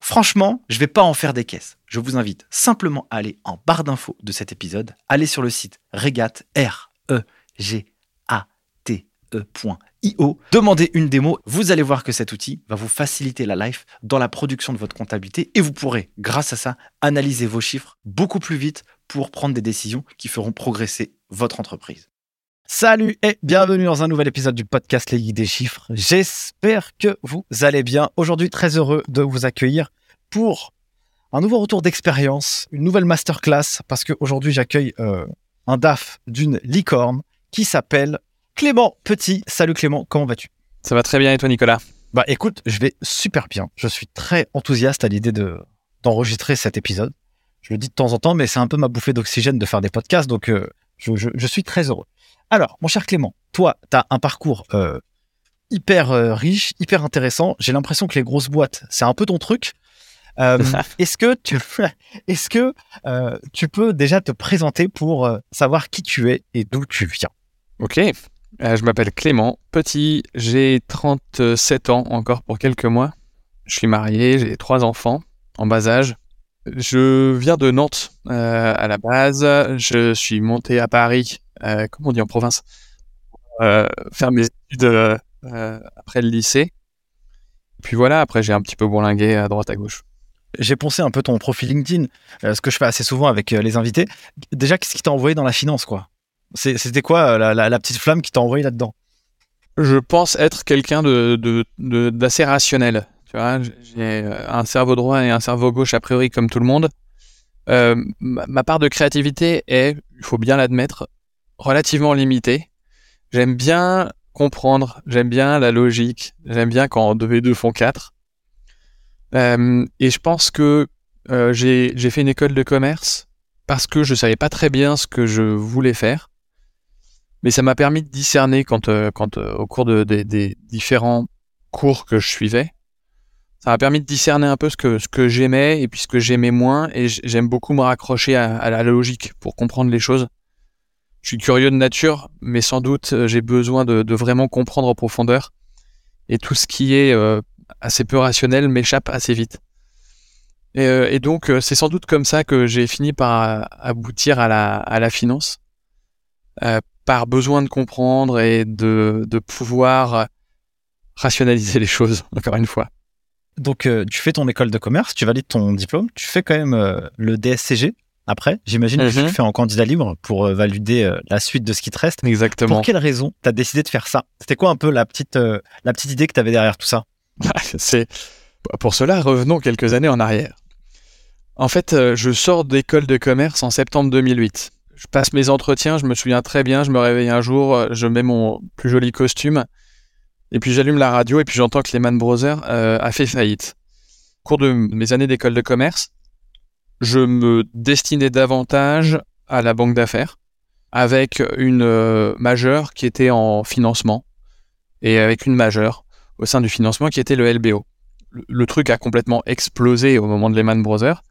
Franchement, je ne vais pas en faire des caisses. Je vous invite simplement à aller en barre d'infos de cet épisode, aller sur le site regat r e g a t e.io, demandez une démo, vous allez voir que cet outil va vous faciliter la life dans la production de votre comptabilité et vous pourrez grâce à ça analyser vos chiffres beaucoup plus vite pour prendre des décisions qui feront progresser votre entreprise. Salut et bienvenue dans un nouvel épisode du podcast Les Guides des Chiffres. J'espère que vous allez bien. Aujourd'hui, très heureux de vous accueillir pour un nouveau retour d'expérience, une nouvelle masterclass, parce qu'aujourd'hui, j'accueille euh, un DAF d'une licorne qui s'appelle Clément Petit. Salut Clément, comment vas-tu? Ça va très bien et toi, Nicolas? Bah écoute, je vais super bien. Je suis très enthousiaste à l'idée de, d'enregistrer cet épisode. Je le dis de temps en temps, mais c'est un peu ma bouffée d'oxygène de faire des podcasts, donc euh, je, je, je suis très heureux. Alors, mon cher Clément, toi, tu as un parcours euh, hyper euh, riche, hyper intéressant. J'ai l'impression que les grosses boîtes, c'est un peu ton truc. Euh, est-ce que tu, est-ce que tu peux déjà te présenter pour savoir qui tu es et d'où tu viens? Ok. je m'appelle Clément Petit. J'ai 37 ans encore pour quelques mois. Je suis marié, j'ai trois enfants en bas âge. Je viens de Nantes à la base. Je suis monté à Paris euh, comment on dit en province, euh, faire mes études euh, après le lycée. Puis voilà, après j'ai un petit peu bourlingué à droite à gauche. J'ai pensé un peu ton profil LinkedIn, ce que je fais assez souvent avec les invités. Déjà, qu'est-ce qui t'a envoyé dans la finance, quoi? C'était quoi la, petite flamme qui t'a envoyé là-dedans? Je pense être quelqu'un de, d'assez rationnel. Tu vois, j'ai un cerveau droit et un cerveau gauche a priori comme tout le monde. ma, part de créativité est, il faut bien l'admettre, relativement limité. J'aime bien comprendre, j'aime bien la logique, j'aime bien quand 2 et 2 font 4. Euh, et je pense que euh, j'ai fait une école de commerce parce que je savais pas très bien ce que je voulais faire. Mais ça m'a permis de discerner quand, euh, quand au cours de, des différents cours que je suivais. Ça m'a permis de discerner un peu ce que, ce que j'aimais et puis ce que j'aimais moins. Et j'aime beaucoup me raccrocher à, à, la logique pour comprendre les choses je suis curieux de nature, mais sans doute euh, j'ai besoin de, vraiment comprendre en profondeur. Et tout ce qui est euh, assez peu rationnel m'échappe assez vite. Et, euh, donc c'est sans doute comme ça que j'ai fini par aboutir à la, finance, par besoin de comprendre et de, de pouvoir rationaliser les choses, encore une fois. Donc tu fais ton école de commerce, tu valides ton diplôme, tu fais quand même le DSCG, après. J'imagine que tu le mhm. fais en candidat libre pour euh, valider euh, la suite de ce qui te reste. Exactement. Pour quelle raison tu as décidé de faire ça? C'était quoi un peu la petite, euh, la petite idée que tu avais derrière tout ça? C'est Pour cela, revenons quelques années en arrière. En fait, je sors d'école de commerce en septembre 2008. Je passe mes entretiens, je me souviens très bien, je me réveille un jour, je mets mon plus joli costume, et puis j'allume la radio, et puis j'entends que Lehman Brothers a fait faillite. Au cours de mes années d'école de commerce, je me destinais davantage à la banque d'affaires avec une euh, majeure qui était en financement et avec une majeure au sein du financement qui était le LBO. Le, truc a complètement explosé au moment de Lehman Brothers.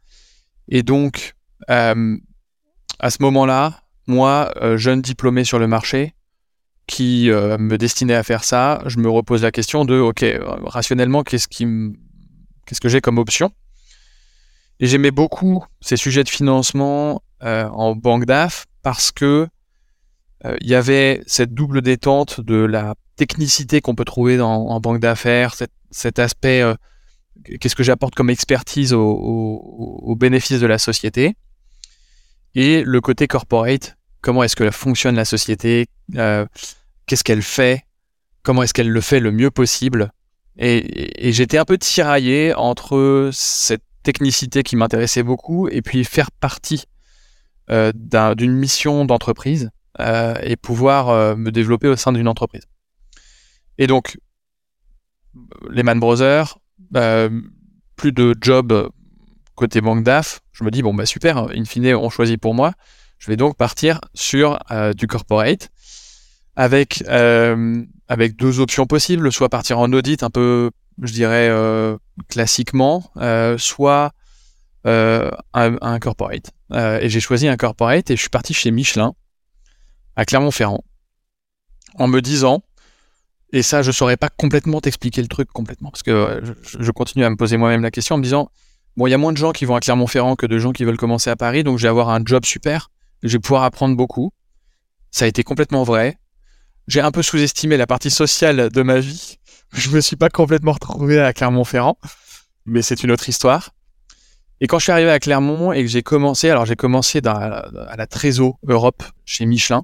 Et donc, euh, à ce moment-là, moi, euh, jeune diplômé sur le marché, qui me destinait à faire ça, je me repose la question de, ok, rationnellement, qu'est-ce qui qu'est-ce que j'ai comme option? Et j'aimais beaucoup ces sujets de financement en banque d'AF parce que euh, il y avait cette double détente de la technicité qu'on peut trouver en banque d'affaires, cet, aspect, euh, qu'est-ce que j'apporte comme expertise au, bénéfice de la société, et le côté corporate, comment est-ce que fonctionne la société, euh, qu'est-ce qu'elle fait, comment est-ce qu'elle le fait le mieux possible. Et j'étais un peu tiraillé entre cette technicité qui m'intéressait beaucoup et puis faire partie euh, d'une mission d'entreprise euh, et pouvoir euh, me développer au sein d'une entreprise. Et donc, Lehman Brothers, plus de job côté banque DAF, je me dis, bon, bah super, in fine, on choisit pour moi. Je vais donc partir sur du corporate avec, avec deux options possibles, soit partir en audit un peu, je dirais, classiquement, soit un, un, corporate. et j'ai choisi un corporate et je suis parti chez Michelin à Clermont-Ferrand en me disant, et ça je saurais pas complètement t'expliquer le truc complètement, parce que euh, je, continue à me poser moi-même la question en me disant, bon il y a moins de gens qui vont à Clermont-Ferrand que de gens qui veulent commencer à Paris, donc je vais avoir un job super, je vais pouvoir apprendre beaucoup. Ça a été complètement vrai. J'ai un peu sous-estimé la partie sociale de ma vie. Je me suis pas complètement retrouvé à Clermont-Ferrand, mais c'est une autre histoire. Et quand je suis arrivé à Clermont et que j'ai commencé, alors j'ai commencé à la Trésor Europe chez Michelin,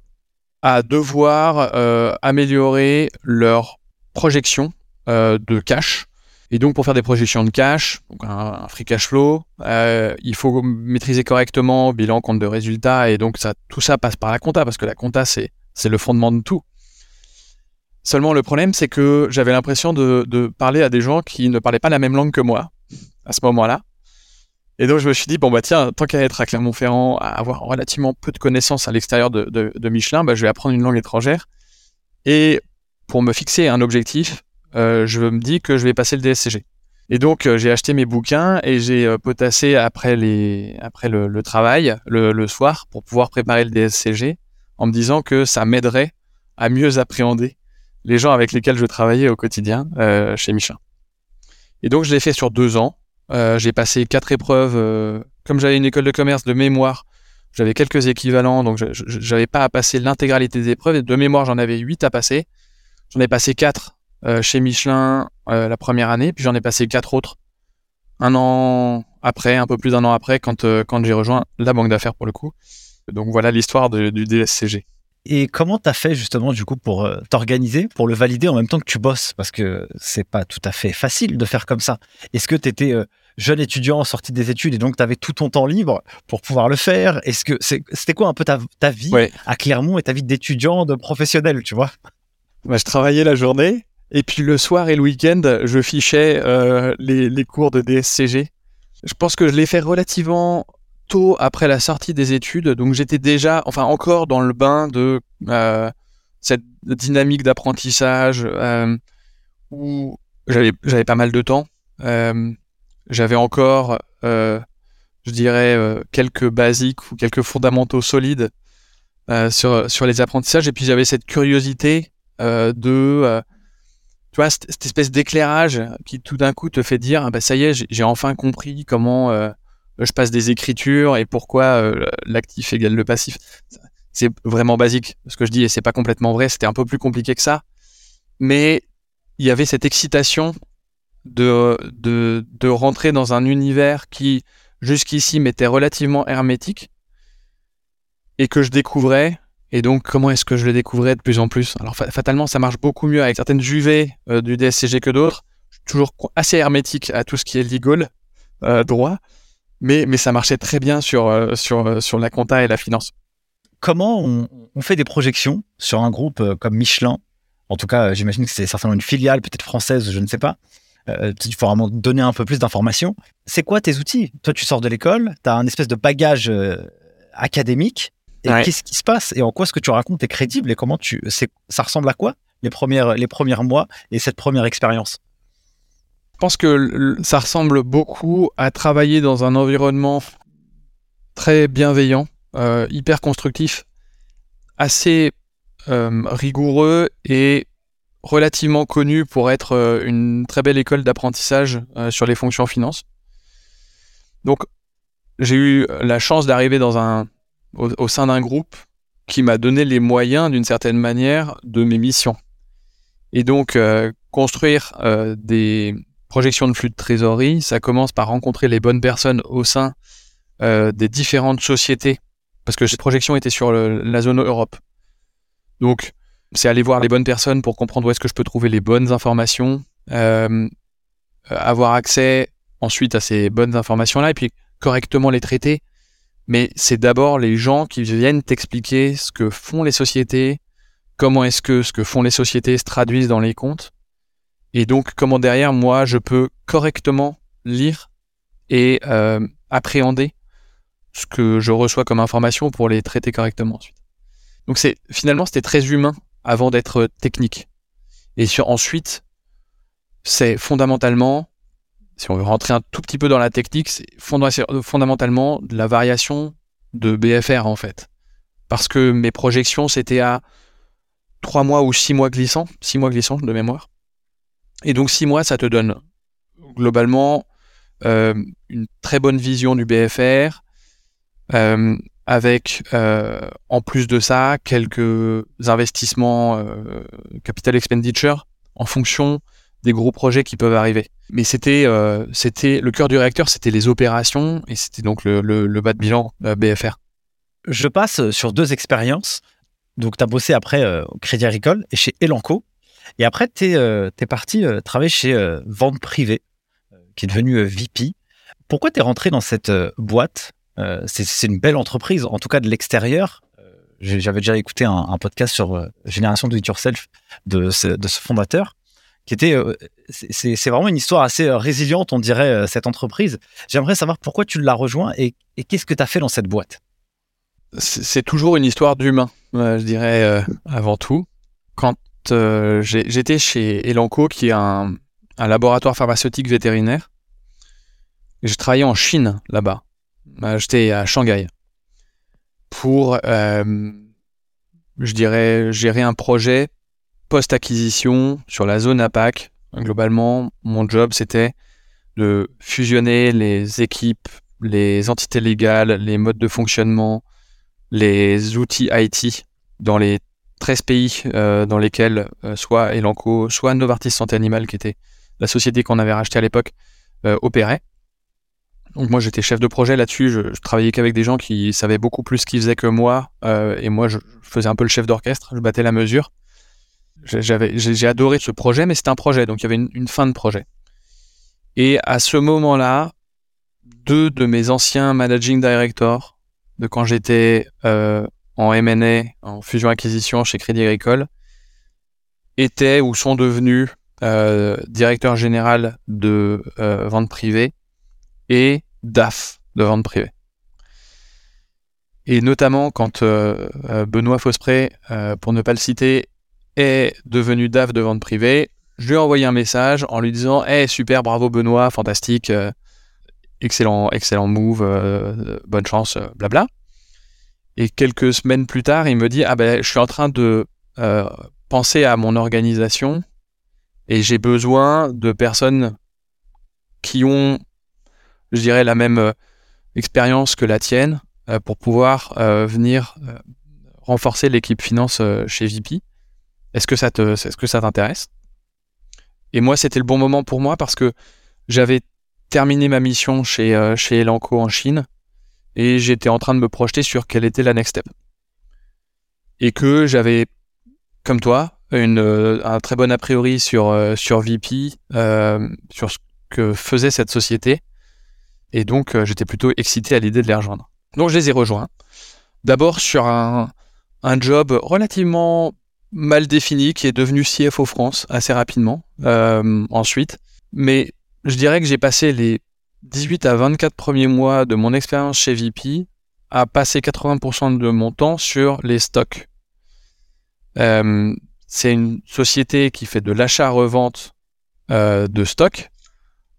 à devoir euh, améliorer leur projection euh, de cash. Et donc pour faire des projections de cash, donc un, free cash flow, euh, il faut maîtriser correctement bilan, compte de résultats, et donc ça, tout ça passe par la compta, parce que la compta, c'est, c'est le fondement de tout. Seulement le problème, c'est que j'avais l'impression de, parler à des gens qui ne parlaient pas la même langue que moi à ce moment-là. Et donc je me suis dit, bon bah tiens, tant qu'à être à Clermont-Ferrand, à avoir relativement peu de connaissances à l'extérieur de, Michelin, bah, je vais apprendre une langue étrangère. Et pour me fixer un objectif, euh, je me dis que je vais passer le DSCG. Et donc euh, j'ai acheté mes bouquins et j'ai euh, potassé après, le travail, le, le, soir, pour pouvoir préparer le DSCG, en me disant que ça m'aiderait à mieux appréhender les gens avec lesquels je travaillais au quotidien chez Michelin. Et donc je l'ai fait sur deux ans. Euh, j'ai passé quatre épreuves. Euh, comme j'avais une école de commerce de mémoire, j'avais quelques équivalents, donc je n'avais pas à passer l'intégralité des épreuves. Et de mémoire, j'en avais huit à passer. J'en ai passé quatre euh, chez Michelin la première année, puis j'en ai passé quatre autres un an après, un peu plus d'un an après, quand, quand j'ai rejoint la banque d'affaires pour le coup. Donc voilà l'histoire du DSCG. Et comment tu as fait justement du coup pour t'organiser, pour le valider en même temps que tu bosses? Parce que c'est pas tout à fait facile de faire comme ça. Est-ce que tu étais jeune étudiant en sortie des études et donc tu avais tout ton temps libre pour pouvoir le faire? Est-ce que c'était quoi un peu ta, vie à Clermont et ta vie d'étudiant, de professionnel, tu vois? Bah, Je travaillais la journée et puis le soir et le week-end, je fichais euh, les, cours de DSCG. Je pense que je l'ai fait relativement tôt après la sortie des études, donc j'étais déjà, enfin encore dans le bain de euh, cette dynamique d'apprentissage euh, où j'avais pas mal de temps. J'avais encore, euh, je dirais, euh, quelques basiques ou quelques fondamentaux solides euh, sur, sur les apprentissages. Et puis j'avais cette curiosité de, tu vois, cette, espèce d'éclairage qui tout d'un coup te fait dire, ah bah, ça y est, j'ai enfin compris comment je passe des écritures et pourquoi l'actif égale le passif. C'est vraiment basique ce que je dis et c'est pas complètement vrai. C'était un peu plus compliqué que ça, mais il y avait cette excitation de, de, de rentrer dans un univers qui, jusqu'ici, m'était relativement hermétique et que je découvrais. Et donc, comment est-ce que je le découvrais de plus en plus? Alors, fatalement, ça marche beaucoup mieux avec certaines UV euh, du DSCG que d'autres. Toujours assez hermétique à tout ce qui est legal, euh, droit, mais, mais ça marchait très bien sur, euh, sur, sur la compta et la finance. Comment on, on fait des projections sur un groupe comme Michelin? En tout cas, j'imagine que c'est certainement une filiale, peut-être française, je ne sais pas. Euh, il faut vraiment donner un peu plus d'informations. C'est quoi tes outils? Toi, tu sors de l'école, tu as un espèce de bagage euh, académique. Et qu'est-ce qui se passe? Et en quoi ce que tu racontes? Est crédible? Et comment tu, ça ressemble à quoi les premières, les premiers mois et cette première expérience? Pense que ça ressemble beaucoup à travailler dans un environnement très bienveillant, euh, hyper constructif, assez euh, rigoureux et relativement connu pour être euh, une très belle école d'apprentissage sur les fonctions finance. Donc, j'ai eu la chance d'arriver dans un, au, sein d'un groupe qui m'a donné les moyens, d'une certaine manière, de mes missions. Et donc, construire des projections de flux de trésorerie, ça commence par rencontrer les bonnes personnes au sein euh, des différentes sociétés, parce que cette projection était sur la zone Europe. Donc, c'est aller voir les bonnes personnes pour comprendre où est-ce que je peux trouver les bonnes informations, euh, avoir accès ensuite à ces bonnes informations-là, et puis correctement les traiter. Mais c'est d'abord les gens qui viennent t'expliquer ce que font les sociétés, comment est-ce que ce que font les sociétés se traduisent dans les comptes, et donc comment derrière moi je peux correctement lire et euh, appréhender ce que je reçois comme information pour les traiter correctement ensuite. Donc c'est finalement c'était très humain avant d'être technique. Et sur, ensuite, c'est fondamentalement, si on veut rentrer un tout petit peu dans la technique, c'est fondamentalement de la variation de BFR en fait. Parce que mes projections c'était à 3 mois ou 6 mois glissants, 6 mois glissants de mémoire. Et donc 6 mois, ça te donne globalement euh, une très bonne vision du BFR, euh, avec euh, en plus de ça quelques investissements capital expenditure en fonction des gros projets qui peuvent arriver. Mais c'était c'était le cœur du réacteur, c'était les opérations et c'était donc le, le, bas de bilan BFR. Je passe sur deux expériences. Donc, tu as bossé après au Crédit Agricole et chez Elanco. Et après, tu es, es, parti travailler chez Vente Privée, qui est devenu VP. Pourquoi tu es rentré dans cette boîte? Euh, c'est une belle entreprise, en tout cas de l'extérieur. Euh, j'avais déjà écouté un, podcast sur euh, Génération Do It Yourself de ce, de ce fondateur, qui était. c'est vraiment une histoire assez résiliente, on dirait, cette entreprise. J'aimerais savoir pourquoi tu l'as rejoint et, qu'est-ce que tu as fait dans cette boîte? C'est toujours une histoire d'humain, je dirais, avant tout. Quand j'étais chez Elanco, qui est un, un laboratoire pharmaceutique vétérinaire, j'ai travaillé en Chine là-bas. Bah, j'étais à Shanghai pour, euh, je dirais, gérer un projet post-acquisition sur la zone APAC. Globalement, mon job, c'était de fusionner les équipes, les entités légales, les modes de fonctionnement, les outils IT dans les 13 pays euh, dans lesquels euh, soit Elanco, soit Novartis Santé Animale, qui était la société qu'on avait rachetée à l'époque, opérait. Donc moi j'étais chef de projet là-dessus, je, travaillais qu'avec des gens qui savaient beaucoup plus ce qu'ils faisaient que moi, euh, et moi je, faisais un peu le chef d'orchestre, je battais la mesure. J'ai adoré ce projet, mais c'était un projet, donc il y avait une, fin de projet. Et à ce moment-là, deux de mes anciens managing directors, de quand j'étais euh, en M&A, en fusion-acquisition chez Crédit Agricole, étaient ou sont devenus euh, directeur général de euh, vente privée et DAF de vente privée. Et notamment quand euh, Benoît Fospré, pour ne pas le citer, est devenu DAF de vente privée, je lui ai envoyé un message en lui disant hey, super, bravo Benoît, fantastique, excellent, excellent move, bonne chance, blabla. Et quelques semaines plus tard, il me dit ah ben je suis en train de penser à mon organisation et j'ai besoin de personnes qui ont je dirais, la même euh, expérience que la tienne euh, pour pouvoir euh, venir renforcer l'équipe finance chez VP. Est-ce que ça te, est-ce que ça t'intéresse? Et moi, c'était le bon moment pour moi parce que j'avais terminé ma mission chez, chez Elanco en Chine et j'étais en train de me projeter sur quelle était la next step. Et que j'avais, comme toi, une, un très bon a priori sur, sur VP, sur ce que faisait cette société et donc, euh, j'étais plutôt excité à l'idée de les rejoindre. Donc, je les ai rejoints. D'abord sur un, un job relativement mal défini qui est devenu CFO France assez rapidement euh, ensuite. Mais je dirais que j'ai passé les 18 à 24 premiers mois de mon expérience chez VP à passer 80% de mon temps sur les stocks. Euh, c'est une société qui fait de l'achat-revente euh, de stocks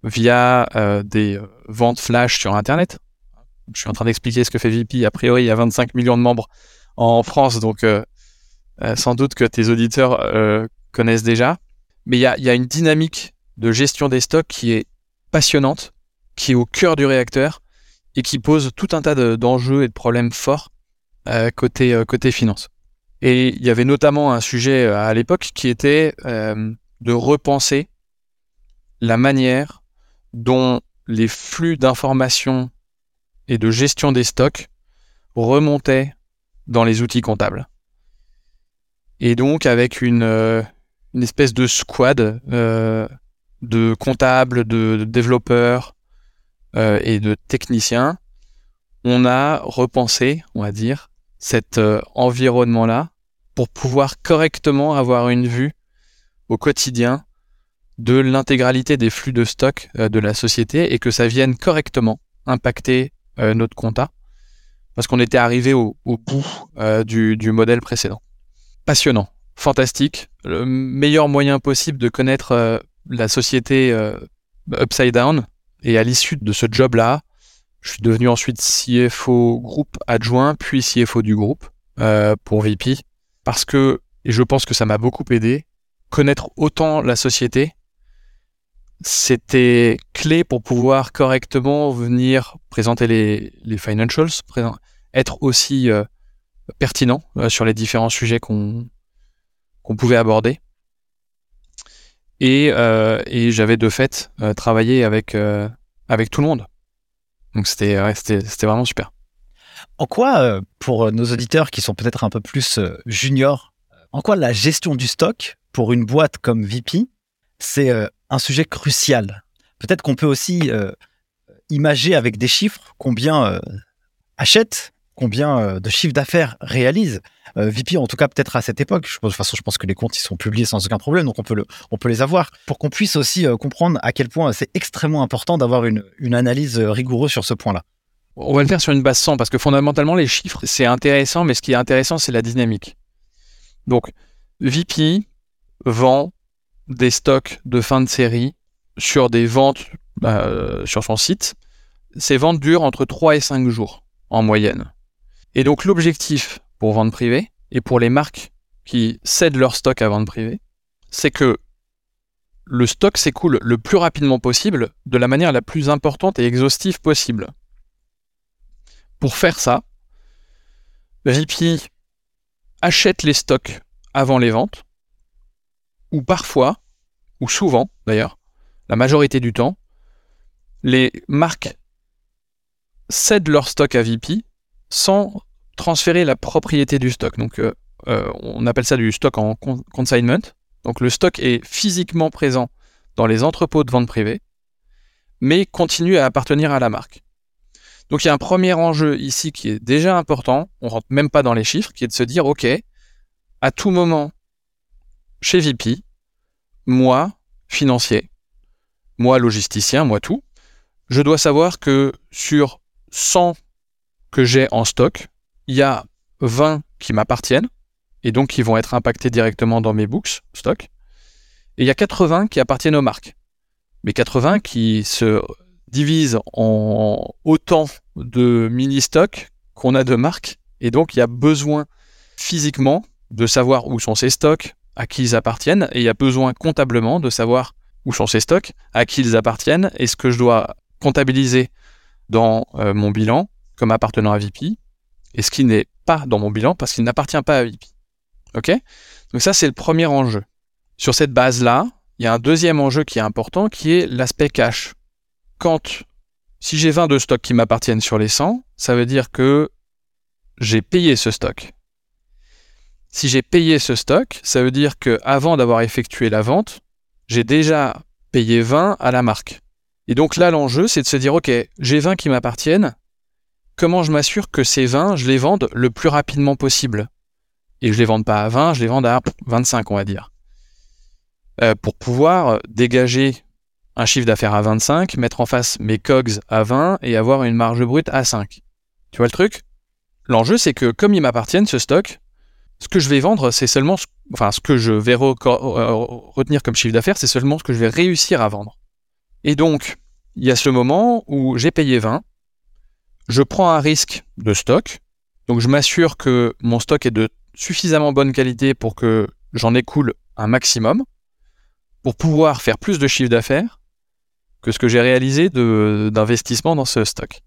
via euh, des ventes flash sur Internet. Je suis en train d'expliquer ce que fait VP. A priori, il y a 25 millions de membres en France, donc sans doute que tes auditeurs connaissent déjà. Mais il y a, y a une dynamique de gestion des stocks qui est passionnante, qui est au cœur du réacteur et qui pose tout un tas d'enjeux et de problèmes forts euh, côté, euh, côté finance. Et il y avait notamment un sujet euh, à l'époque qui était de repenser la manière dont les flux d'informations et de gestion des stocks remontaient dans les outils comptables. Et donc avec une, une espèce de squad de comptables, de développeurs, euh, et de techniciens, on a repensé, on va dire, cet euh, environnement-là pour pouvoir correctement avoir une vue au quotidien de l'intégralité des flux de stock euh, de la société et que ça vienne correctement impacter notre compta parce qu'on était arrivé au, bout du, modèle précédent. Passionnant, fantastique, le meilleur moyen possible de connaître la société upside down et à l'issue de ce job-là, je suis devenu ensuite CFO groupe adjoint, puis CFO du groupe euh, pour VP, parce que, et je pense que ça m'a beaucoup aidé, connaître autant la société, c'était clé pour pouvoir correctement venir présenter les, les financials, être aussi euh, pertinent euh, sur les différents sujets qu'on qu'on pouvait aborder. Euh, et, j'avais de fait euh, travaillé avec, euh, avec tout le monde. Donc c'était c'était vraiment super. En quoi, pour nos auditeurs qui sont peut-être un peu plus juniors, en quoi la gestion du stock pour une boîte comme VP, c'est un sujet crucial? Peut-être qu'on peut aussi imager avec des chiffres combien achètent combien euh, de chiffre d'affaires réalise euh, VP, en tout cas peut-être à cette époque. De toute façon, je pense que les comptes ils sont publiés sans aucun problème, donc on peut, les avoir pour qu'on puisse aussi euh, comprendre à quel point c'est extrêmement important d'avoir une, analyse rigoureuse sur ce point-là. On va le faire sur une base 100 parce que fondamentalement les chiffres c'est intéressant, mais ce qui est intéressant c'est la dynamique. Donc VP vend des stocks de fin de série sur des ventes sur son site. Ces ventes durent entre 3 et 5 jours en moyenne. Et donc l'objectif pour vente privée et pour les marques qui cèdent leur stock à vente privée, c'est que le stock s'écoule le plus rapidement possible de la manière la plus importante et exhaustive possible. Pour faire ça, VP achète les stocks avant les ventes, ou parfois, ou souvent d'ailleurs, la majorité du temps, les marques cèdent leur stock à VP sans transférer la propriété du stock. Donc, euh, euh, on appelle ça du stock en consignment. Donc, le stock est physiquement présent dans les entrepôts de vente privée, mais continue à appartenir à la marque. Donc, il y a un premier enjeu ici qui est déjà important. On rentre même pas dans les chiffres, qui est de se dire, OK, à tout moment, chez VP, moi, financier, moi, logisticien, moi, tout, je dois savoir que sur 100 que j'ai en stock, il y a 20 qui m'appartiennent et donc qui vont être impactés directement dans mes books stock. Et il y a 80 qui appartiennent aux marques. Mais 80 qui se divisent en autant de mini-stocks qu'on a de marques. Et donc il y a besoin physiquement de savoir où sont ces stocks, à qui ils appartiennent. Et il y a besoin comptablement de savoir où sont ces stocks, à qui ils appartiennent, et ce que je dois comptabiliser dans euh, mon bilan comme appartenant à VP, et ce qui n'est pas dans mon bilan parce qu'il n'appartient pas à VP. Ok? Donc ça, c'est le premier enjeu. Sur cette base-là, il y a un deuxième enjeu qui est important, qui est l'aspect cash. Quand, si j'ai 20 de stocks qui m'appartiennent sur les 100, ça veut dire que j'ai payé ce stock. Si j'ai payé ce stock, ça veut dire que avant d'avoir effectué la vente, j'ai déjà payé 20 à la marque. Et donc là, l'enjeu, c'est de se dire, OK, j'ai 20 qui m'appartiennent, comment je m'assure que ces vins, je les vende le plus rapidement possible? Et je les vende pas à 20, je les vende à 25, on va dire. Euh, pour pouvoir dégager un chiffre d'affaires à 25, mettre en face mes COGS à 20 et avoir une marge brute à 5. Tu vois le truc? L'enjeu, c'est que comme il m'appartiennent, ce stock, ce que je vais vendre, c'est seulement, ce que je vais retenir comme chiffre d'affaires, c'est seulement ce que je vais réussir à vendre. Et donc, il y a ce moment où j'ai payé 20, je prends un risque de stock, donc je m'assure que mon stock est de suffisamment bonne qualité pour que j'en écoule un maximum, pour pouvoir faire plus de chiffre d'affaires que ce que j'ai réalisé d'investissement dans ce stock.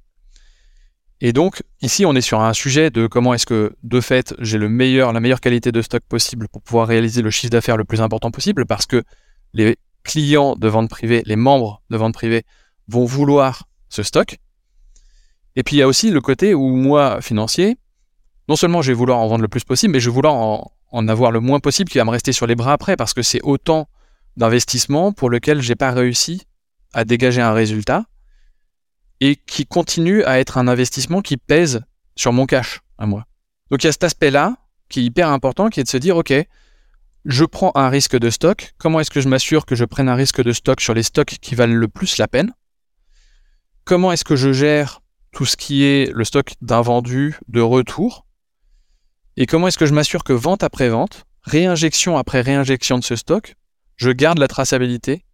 Et donc, ici, on est sur un sujet de comment est-ce que, de fait, j'ai le meilleur, la meilleure qualité de stock possible pour pouvoir réaliser le chiffre d'affaires le plus important possible, parce que les clients de vente privée, les membres de vente privée vont vouloir ce stock. Et puis, il y a aussi le côté où moi, financier, non seulement je vais vouloir en vendre le plus possible, mais je vais vouloir en, avoir le moins possible qui va me rester sur les bras après, parce que c'est autant d'investissement pour lequel j'ai pas réussi à dégager un résultat et qui continue à être un investissement qui pèse sur mon cash à moi. Donc il y a cet aspect-là qui est hyper important, qui est de se dire, OK, je prends un risque de stock. Comment est-ce que je m'assure que je prenne un risque de stock sur les stocks qui valent le plus la peine? Comment est-ce que je gère tout ce qui est le stock d'invendu, de retour Et comment est-ce que je m'assure que vente après vente, réinjection après réinjection de ce stock, je garde la traçabilité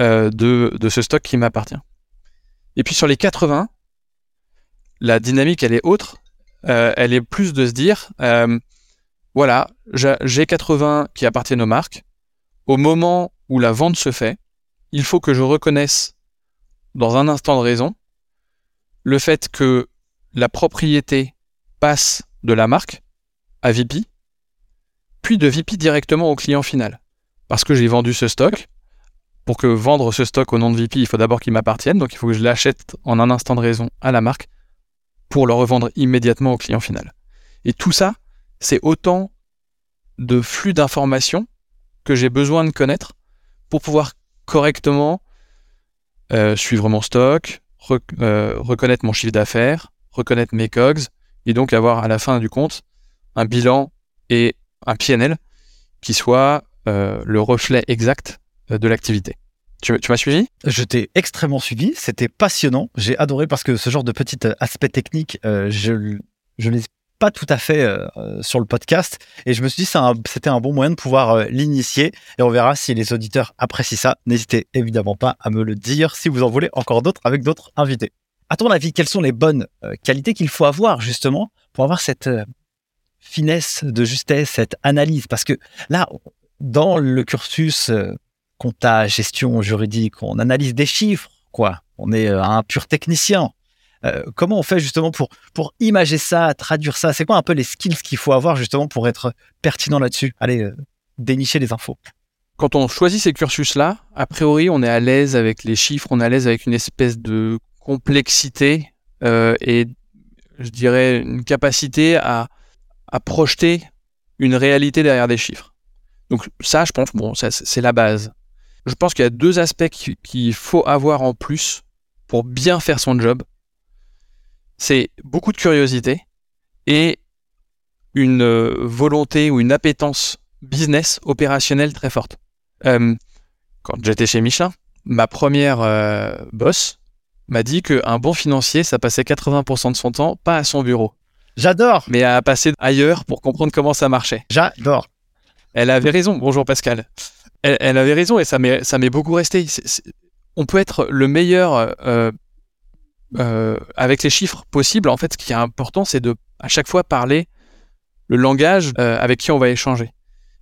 euh, de, de ce stock qui m'appartient et puis sur les 80, la dynamique, elle est autre. Euh, elle est plus de se dire, euh, voilà, j'ai 80 qui appartiennent aux marques. Au moment où la vente se fait, il faut que je reconnaisse, dans un instant de raison, le fait que la propriété passe de la marque à VP, puis de VP directement au client final. Parce que j'ai vendu ce stock, pour que vendre ce stock au nom de VP, il faut d'abord qu'il m'appartienne. Donc il faut que je l'achète en un instant de raison à la marque pour le revendre immédiatement au client final. Et tout ça, c'est autant de flux d'informations que j'ai besoin de connaître pour pouvoir correctement euh, suivre mon stock, euh, reconnaître mon chiffre d'affaires, reconnaître mes COGS, et donc avoir à la fin du compte un bilan et un PNL qui soit euh, le reflet exact euh, de l'activité. Tu, m'as suivi? Je t'ai extrêmement suivi, c'était passionnant, j'ai adoré parce que ce genre de petit aspect technique, je je l'ai pas tout à fait sur le podcast et je me suis dit c'était un, bon moyen de pouvoir l'initier et on verra si les auditeurs apprécient ça. N'hésitez évidemment pas à me le dire si vous en voulez encore d'autres avec d'autres invités. À ton avis, quelles sont les bonnes qualités qu'il faut avoir justement pour avoir cette finesse de justesse, cette analyse? Parce que là, dans le cursus compta, gestion juridique, on analyse des chiffres, quoi. On est euh, un pur technicien. Euh, comment on fait justement pour, pour imager ça, traduire ça? C'est quoi un peu les skills qu'il faut avoir justement pour être pertinent là-dessus? Allez, euh, dénicher les infos. Quand on choisit ces cursus-là, a priori, on est à l'aise avec les chiffres, on est à l'aise avec une espèce de complexité et je dirais une capacité à, à projeter une réalité derrière des chiffres. Donc ça, je pense, bon, c'est la base je pense qu'il y a deux aspects qu'il faut avoir en plus pour bien faire son job. C'est beaucoup de curiosité et une euh, volonté ou une appétence business opérationnelle très forte. Euh, quand j'étais chez Michelin, ma première euh, boss m'a dit qu'un bon financier, ça passait 80% de son temps, pas à son bureau. J'adore. Mais à passer ailleurs pour comprendre comment ça marchait. J'adore. Elle avait raison. Bonjour Pascal elle, avait raison et ça m'est beaucoup resté. on peut être le meilleur euh, euh, avec les chiffres possibles. En fait, ce qui est important, c'est de à chaque fois parler le langage euh, avec qui on va échanger.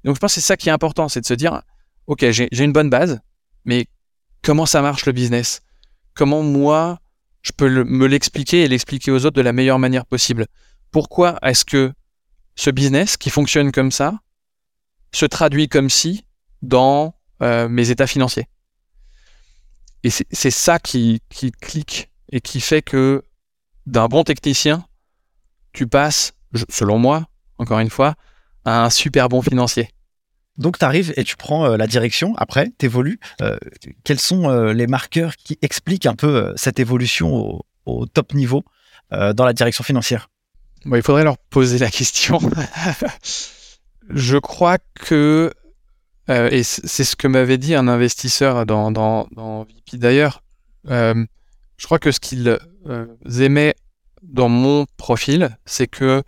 Donc, je pense que c'est ça qui est important, c'est de se dire, ok, j'ai une bonne base, mais comment ça marche le business? Comment moi, je peux me l'expliquer et l'expliquer aux autres de la meilleure manière possible? Pourquoi est-ce que ce business qui fonctionne comme ça se traduit comme si dans euh, mes états financiers? Et c'est ça qui, qui clique et qui fait que d'un bon technicien, tu passes, selon moi, encore une fois, à un super bon financier. Donc tu arrives et tu prends euh, la direction, après tu évolues. Euh, quels sont les marqueurs qui expliquent un peu cette évolution au, top niveau dans la direction financière? Il faudrait leur poser la question. Je crois que euh, et c'est ce que m'avait dit un investisseur dans, dans, dans VP d'ailleurs. Je crois que ce qu'ils euh, aimaient dans mon profil, c'est que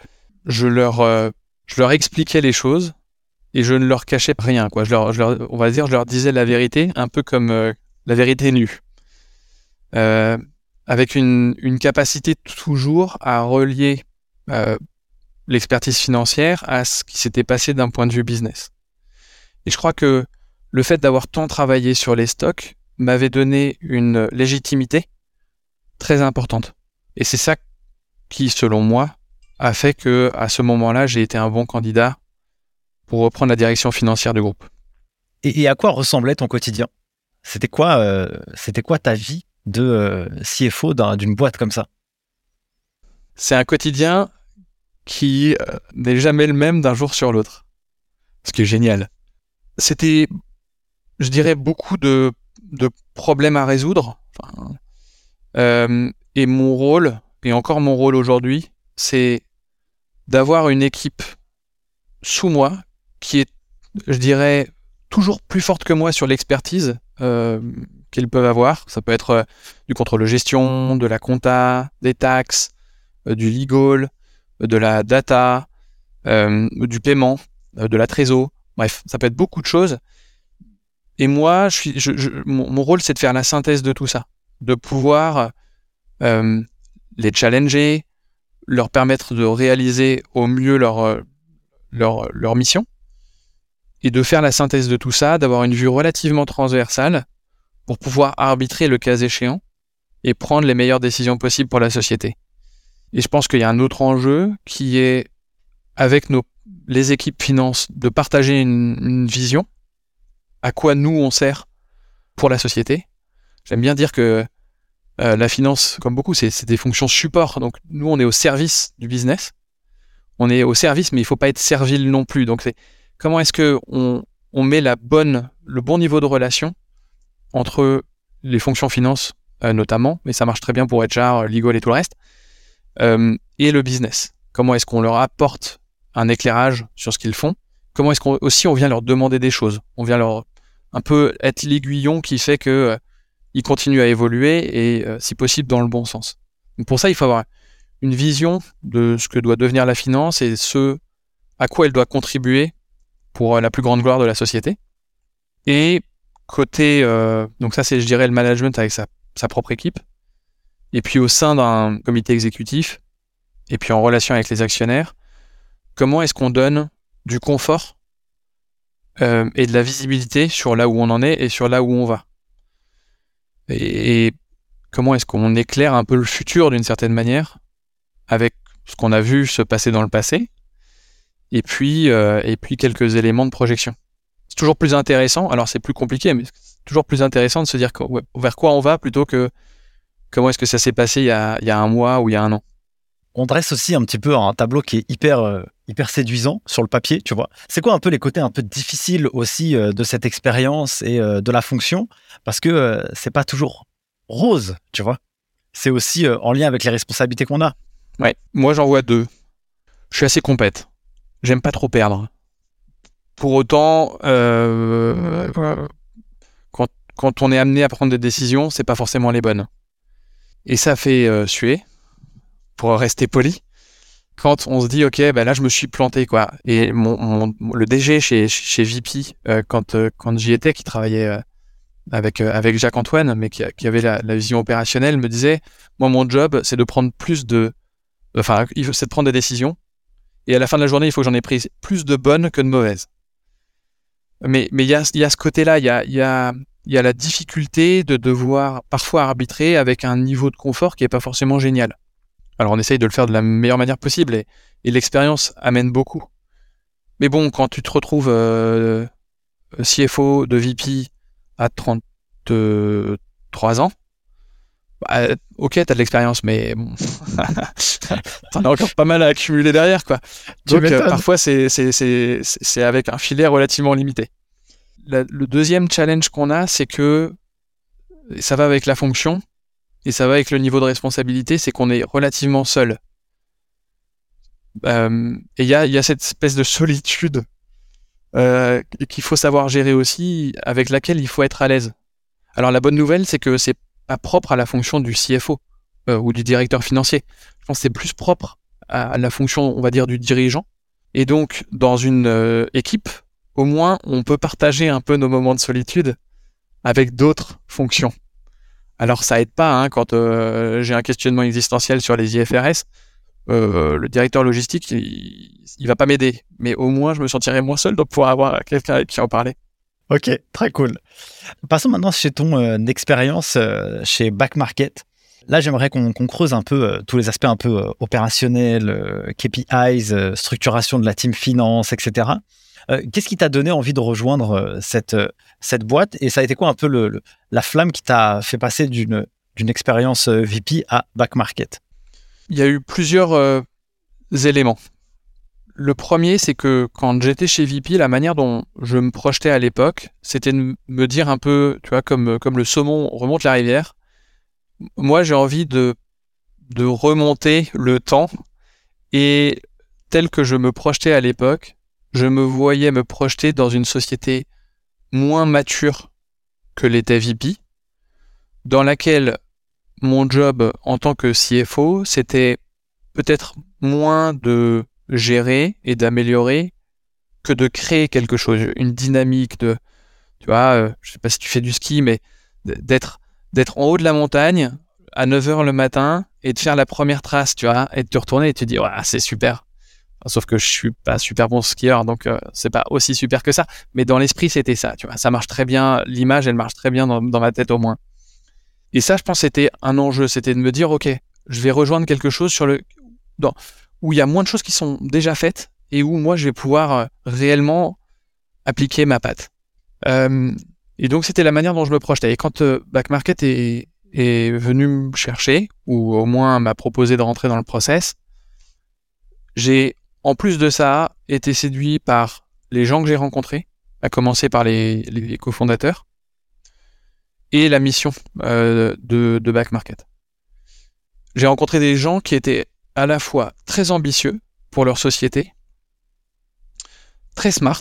je leur, euh, je leur expliquais les choses et je ne leur cachais rien. Quoi. Je leur, on va dire, je leur disais la vérité, un peu comme euh, la vérité nue. Avec une, une, capacité toujours à relier l'expertise financière à ce qui s'était passé d'un point de vue business. Et je crois que le fait d'avoir tant travaillé sur les stocks m'avait donné une légitimité très importante. Et c'est ça qui, selon moi, a fait que à ce moment-là, j'ai été un bon candidat pour reprendre la direction financière du groupe. Et, à quoi ressemblait ton quotidien? C'était quoi, euh, c'était quoi ta vie de euh, CFO d'une boîte comme ça? C'est un quotidien qui euh, n'est jamais le même d'un jour sur l'autre. Ce qui est génial. C'était, je dirais, beaucoup de, de problèmes à résoudre. Euh, et mon rôle, et encore mon rôle aujourd'hui, c'est d'avoir une équipe sous moi qui est, je dirais, toujours plus forte que moi sur l'expertise euh, qu'ils peuvent avoir. Ça peut être du contrôle de gestion, de la compta, des taxes, du legal, de la data, euh, du paiement, euh, de la trésor. Bref, ça peut être beaucoup de choses. Et moi, je, mon, rôle, c'est de faire la synthèse de tout ça, de pouvoir euh, les challenger, leur permettre de réaliser au mieux leur, leur, leur mission, et de faire la synthèse de tout ça, d'avoir une vue relativement transversale pour pouvoir arbitrer le cas échéant et prendre les meilleures décisions possibles pour la société. Et je pense qu'il y a un autre enjeu qui est avec nos, les équipes finance de partager une, vision, à quoi nous on sert pour la société. J'aime bien dire que euh, la finance, comme beaucoup, c'est des fonctions support. Donc nous, on est au service du business. On est au service, mais il faut pas être servile non plus. Donc comment est-ce que on, on met le bon niveau de relation entre les fonctions finance euh, notamment, mais ça marche très bien pour HR, legal et tout le reste, euh, et le business? Comment est-ce qu'on leur apporte un éclairage sur ce qu'ils font? Comment est-ce qu'on aussi on vient leur demander des choses On vient leur un peu être l'aiguillon qui fait que euh, ils continuent à évoluer et euh, si possible dans le bon sens. Donc pour ça, il faut avoir une vision de ce que doit devenir la finance et ce à quoi elle doit contribuer pour la plus grande gloire de la société. Et côté, donc ça c'est je dirais le management avec sa, sa propre équipe. Et puis au sein d'un comité exécutif, et puis en relation avec les actionnaires, comment est-ce qu'on donne du confort euh, et de la visibilité sur là où on en est et sur là où on va? Et, comment est-ce qu'on éclaire un peu le futur d'une certaine manière avec ce qu'on a vu se passer dans le passé et puis, euh, et puis quelques éléments de projection? C'est toujours plus intéressant, alors c'est plus compliqué, mais c'est toujours plus intéressant de se dire vers quoi on va plutôt que Comment est-ce que ça s'est passé il y, a, un mois ou il y a un an? On dresse aussi un petit peu un tableau qui est hyper, euh, hyper séduisant sur le papier, tu vois. C'est quoi un peu les côtés un peu difficiles aussi euh, de cette expérience et euh, de la fonction? Parce que c'est pas toujours rose, tu vois. C'est aussi en lien avec les responsabilités qu'on a. Ouais, moi j'en vois deux. Je suis assez compète. J'aime pas trop perdre. Pour autant, quand, quand on est amené à prendre des décisions, c'est pas forcément les bonnes. Et ça fait suer, pour rester poli, quand on se dit, OK, ben là, je me suis planté, quoi. Et mon, le DG chez, chez VP, euh, quand, euh, quand j'y étais, qui travaillait avec, avec Jacques-Antoine, mais qui, avait la, la, vision opérationnelle, me disait, moi, mon job, c'est de prendre plus de... Enfin, c'est de prendre des décisions. Et à la fin de la journée, il faut que j'en ai pris plus de bonnes que de mauvaises. Mais il y, a, y a ce côté-là, il y a, y a il y a la difficulté de devoir parfois arbitrer avec un niveau de confort qui n'est pas forcément génial. Alors on essaye de le faire de la meilleure manière possible et, l'expérience amène beaucoup. Mais bon, quand tu te retrouves euh, CFO de VP à 33 ans, bah, ok, t'as de l'expérience, mais bon, t'en as encore pas mal à accumuler derrière, quoi. Donc euh, parfois c'est avec un filet relativement limité le deuxième challenge qu'on a, c'est que ça va avec la fonction et ça va avec le niveau de responsabilité, c'est qu'on est relativement seul. Euh, et il y a, cette espèce de solitude euh, qu'il faut savoir gérer aussi, avec laquelle il faut être à l'aise. Alors la bonne nouvelle, c'est que c'est pas propre à la fonction du CFO. ou du directeur financier. Je pense que c'est plus propre à la fonction, on va dire, du dirigeant. Et donc, dans une équipe, au moins, on peut partager un peu nos moments de solitude avec d'autres fonctions. Alors, ça aide pas hein, quand j'ai un questionnement existentiel sur les IFRS. le directeur logistique, il, il va pas m'aider, mais au moins je me sentirai moins seul de pouvoir avoir quelqu'un avec qui en parler. Ok, très cool. Passons maintenant chez ton euh, expérience euh, chez Back Market. Là, j'aimerais qu'on creuse un peu euh, tous les aspects un peu opérationnels, KPIs, structuration de la team finance, etc. Qu'est-ce qui t'a donné envie de rejoindre cette, cette boîte et ça a été quoi un peu la flamme qui t'a fait passer d'une expérience VP à Back Market? Il y a eu plusieurs éléments. Le premier, c'est que quand j'étais chez VP, la manière dont je me projetais à l'époque, c'était de me dire un peu, tu vois, comme, comme le saumon remonte la rivière. Moi, j'ai envie de, de remonter le temps et tel que je me projetais à l'époque, je me voyais me projeter dans une société moins mature que l'était VP, dans laquelle mon job en tant que CFO, c'était peut-être moins de gérer et d'améliorer que de créer quelque chose, une dynamique de, tu vois, euh, je sais pas si tu fais du ski, mais d'être d'être en haut de la montagne à 9h le matin et de faire la première trace, tu vois, et de te retourner et te dire, ouais, c'est super. Sauf que je suis pas super bon skieur, donc euh, c'est pas aussi super que ça. Mais dans l'esprit, c'était ça, tu vois. Ça marche très bien, l'image, elle marche très bien dans, dans ma tête au moins. Et ça, je pense, c'était un enjeu, c'était de me dire, ok, je vais rejoindre quelque chose sur le, où il y a moins de choses qui sont déjà faites et où moi je vais pouvoir euh, réellement appliquer ma patte. Euh, et donc c'était la manière dont je me projetais. Et quand euh, Back Market est, est venu me chercher, ou au moins m'a proposé de rentrer dans le process, j'ai en plus de ça été séduit par les gens que j'ai rencontrés, à commencer par les, cofondateurs, et la mission de, de Back Market. J'ai rencontré des gens qui étaient à la fois très ambitieux pour leur société, très smart,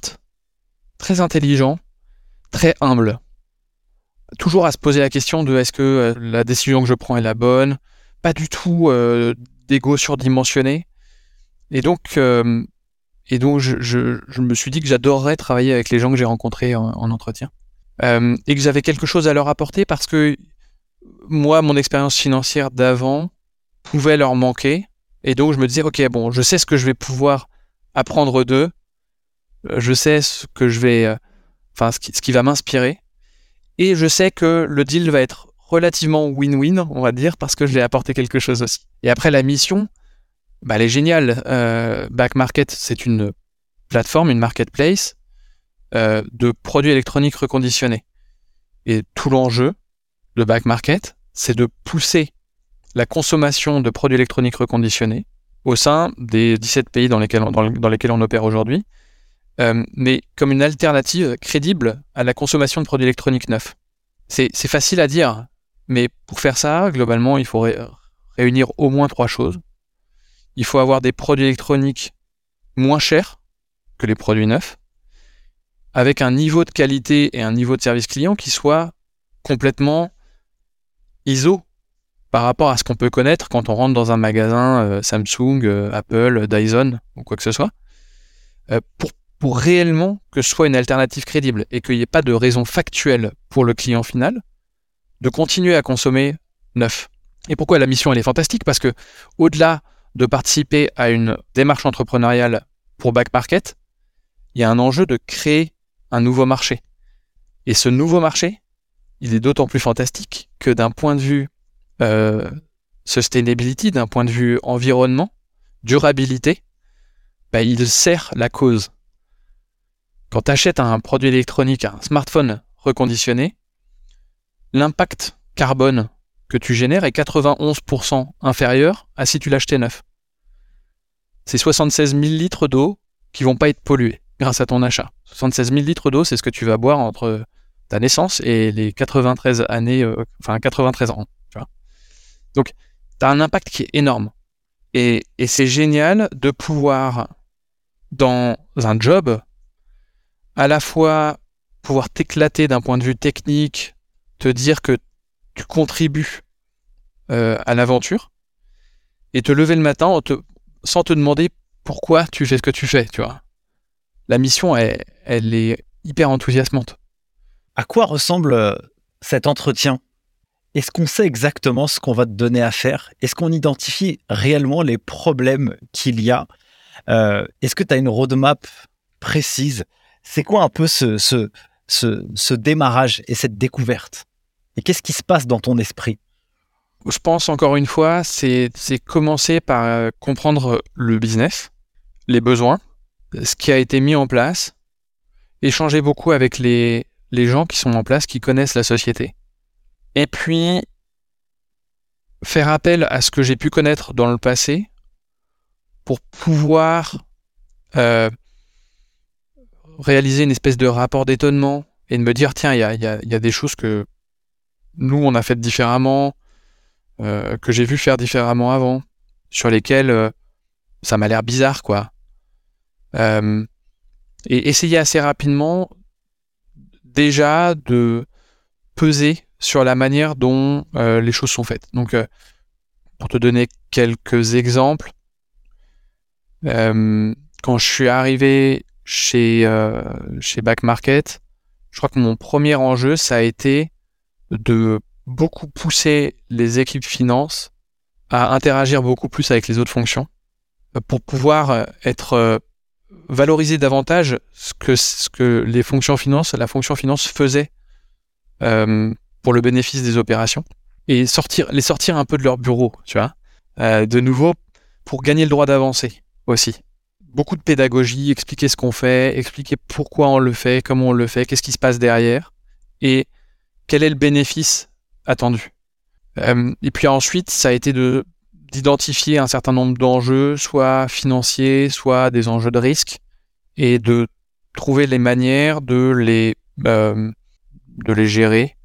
très intelligent, très humble. Toujours à se poser la question de est-ce que euh, la décision que je prends est la bonne, pas du tout euh, d'ego surdimensionné. Et donc, euh, et donc je, me suis dit que j'adorerais travailler avec les gens que j'ai rencontrés en, entretien. et que j'avais quelque chose à leur apporter parce que moi, mon expérience financière d'avant pouvait leur manquer et donc je me disais, ok, bon, je sais ce que je vais pouvoir apprendre d'eux, euh, je sais ce que je vais, euh, enfin, ce qui, va m'inspirer, et je sais que le deal va être relativement win-win, on va dire, parce que je vais apporter quelque chose aussi. Et après la mission, bah, elle est géniale. Euh, Back Market, c'est une plateforme, une marketplace de produits électroniques reconditionnés. Et tout l'enjeu de Back Market, c'est de pousser la consommation de produits électroniques reconditionnés au sein des 17 pays dans lesquels on, dans, lesquels on opère aujourd'hui, euh, mais comme une alternative crédible à la consommation de produits électroniques neufs. C'est facile à dire, mais pour faire ça, globalement, il faut réunir au moins trois choses. Il faut avoir des produits électroniques moins chers que les produits neufs, avec un niveau de qualité et un niveau de service client qui soit complètement ISO par rapport à ce qu'on peut connaître quand on rentre dans un magasin euh, Samsung, euh, Apple, Dyson ou quoi que ce soit, euh, pour, réellement que ce soit une alternative crédible et qu'il n'y ait pas de raison factuelle pour le client final de continuer à consommer neuf. Et pourquoi la mission elle est fantastique? Parce que au-delà de participer à une démarche entrepreneuriale pour back market, il y a un enjeu de créer un nouveau marché. Et ce nouveau marché, il est d'autant plus fantastique que d'un point de vue euh, sustainability, d'un point de vue environnement, durabilité, bah, il sert la cause. Quand tu achètes un produit électronique, un smartphone reconditionné, l'impact carbone que tu génères est 91% inférieur à si tu l'achetais neuf. C'est 76 000 litres d'eau qui vont pas être pollués grâce à ton achat. 76 000 litres d'eau, c'est ce que tu vas boire entre ta naissance et les 93 années, euh, enfin 93 ans. Donc, tu as un impact qui est énorme. Et, c'est génial de pouvoir, dans un job, à la fois pouvoir t'éclater d'un point de vue technique, te dire que tu contribues euh, à l'aventure et te lever le matin sans te demander pourquoi tu fais ce que tu fais, tu vois. La mission, elle, elle est hyper enthousiasmante. À quoi ressemble euh, cet entretien? Est-ce qu'on sait exactement ce qu'on va te donner à faire? Est-ce qu'on identifie réellement les problèmes qu'il y a? Euh, Est-ce que tu as une roadmap précise? C'est quoi un peu ce, ce, ce, démarrage et cette découverte? Et qu'est-ce qui se passe dans ton esprit? Je pense encore une fois, c'est commencer par euh, comprendre le business, les besoins, ce qui a été mis en place, échanger beaucoup avec les, gens qui sont en place, qui connaissent la société. Et puis, faire appel à ce que j'ai pu connaître dans le passé pour pouvoir euh, réaliser une espèce de rapport d'étonnement et de me dire tiens, il y a, y a, des choses que nous, on a faites différemment, euh, que j'ai vu faire différemment avant, sur lesquelles euh, ça m'a l'air bizarre, quoi. Euh, et essayer assez rapidement déjà de peser sur la manière dont les choses sont faites. Donc, pour te donner quelques exemples, quand je suis arrivé chez, chez Back Market, je crois que mon premier enjeu, ça a été de beaucoup pousser les équipes finance à interagir beaucoup plus avec les autres fonctions euh, pour pouvoir euh, être valoriser davantage ce que, ce que les fonctions finance, la fonction finance faisait pour le bénéfice des opérations et sortir, les sortir un peu de leur bureau, tu vois, de nouveau pour gagner le droit d'avancer aussi. Beaucoup de pédagogie, expliquer ce qu'on fait, expliquer pourquoi on le fait, comment on le fait, qu'est-ce qui se passe derrière et quel est le bénéfice attendu. Euh, et puis ensuite, ça a été de d'identifier un certain nombre d'enjeux, soit financiers, soit des enjeux de risque, et de trouver les manières de les euh, de les gérer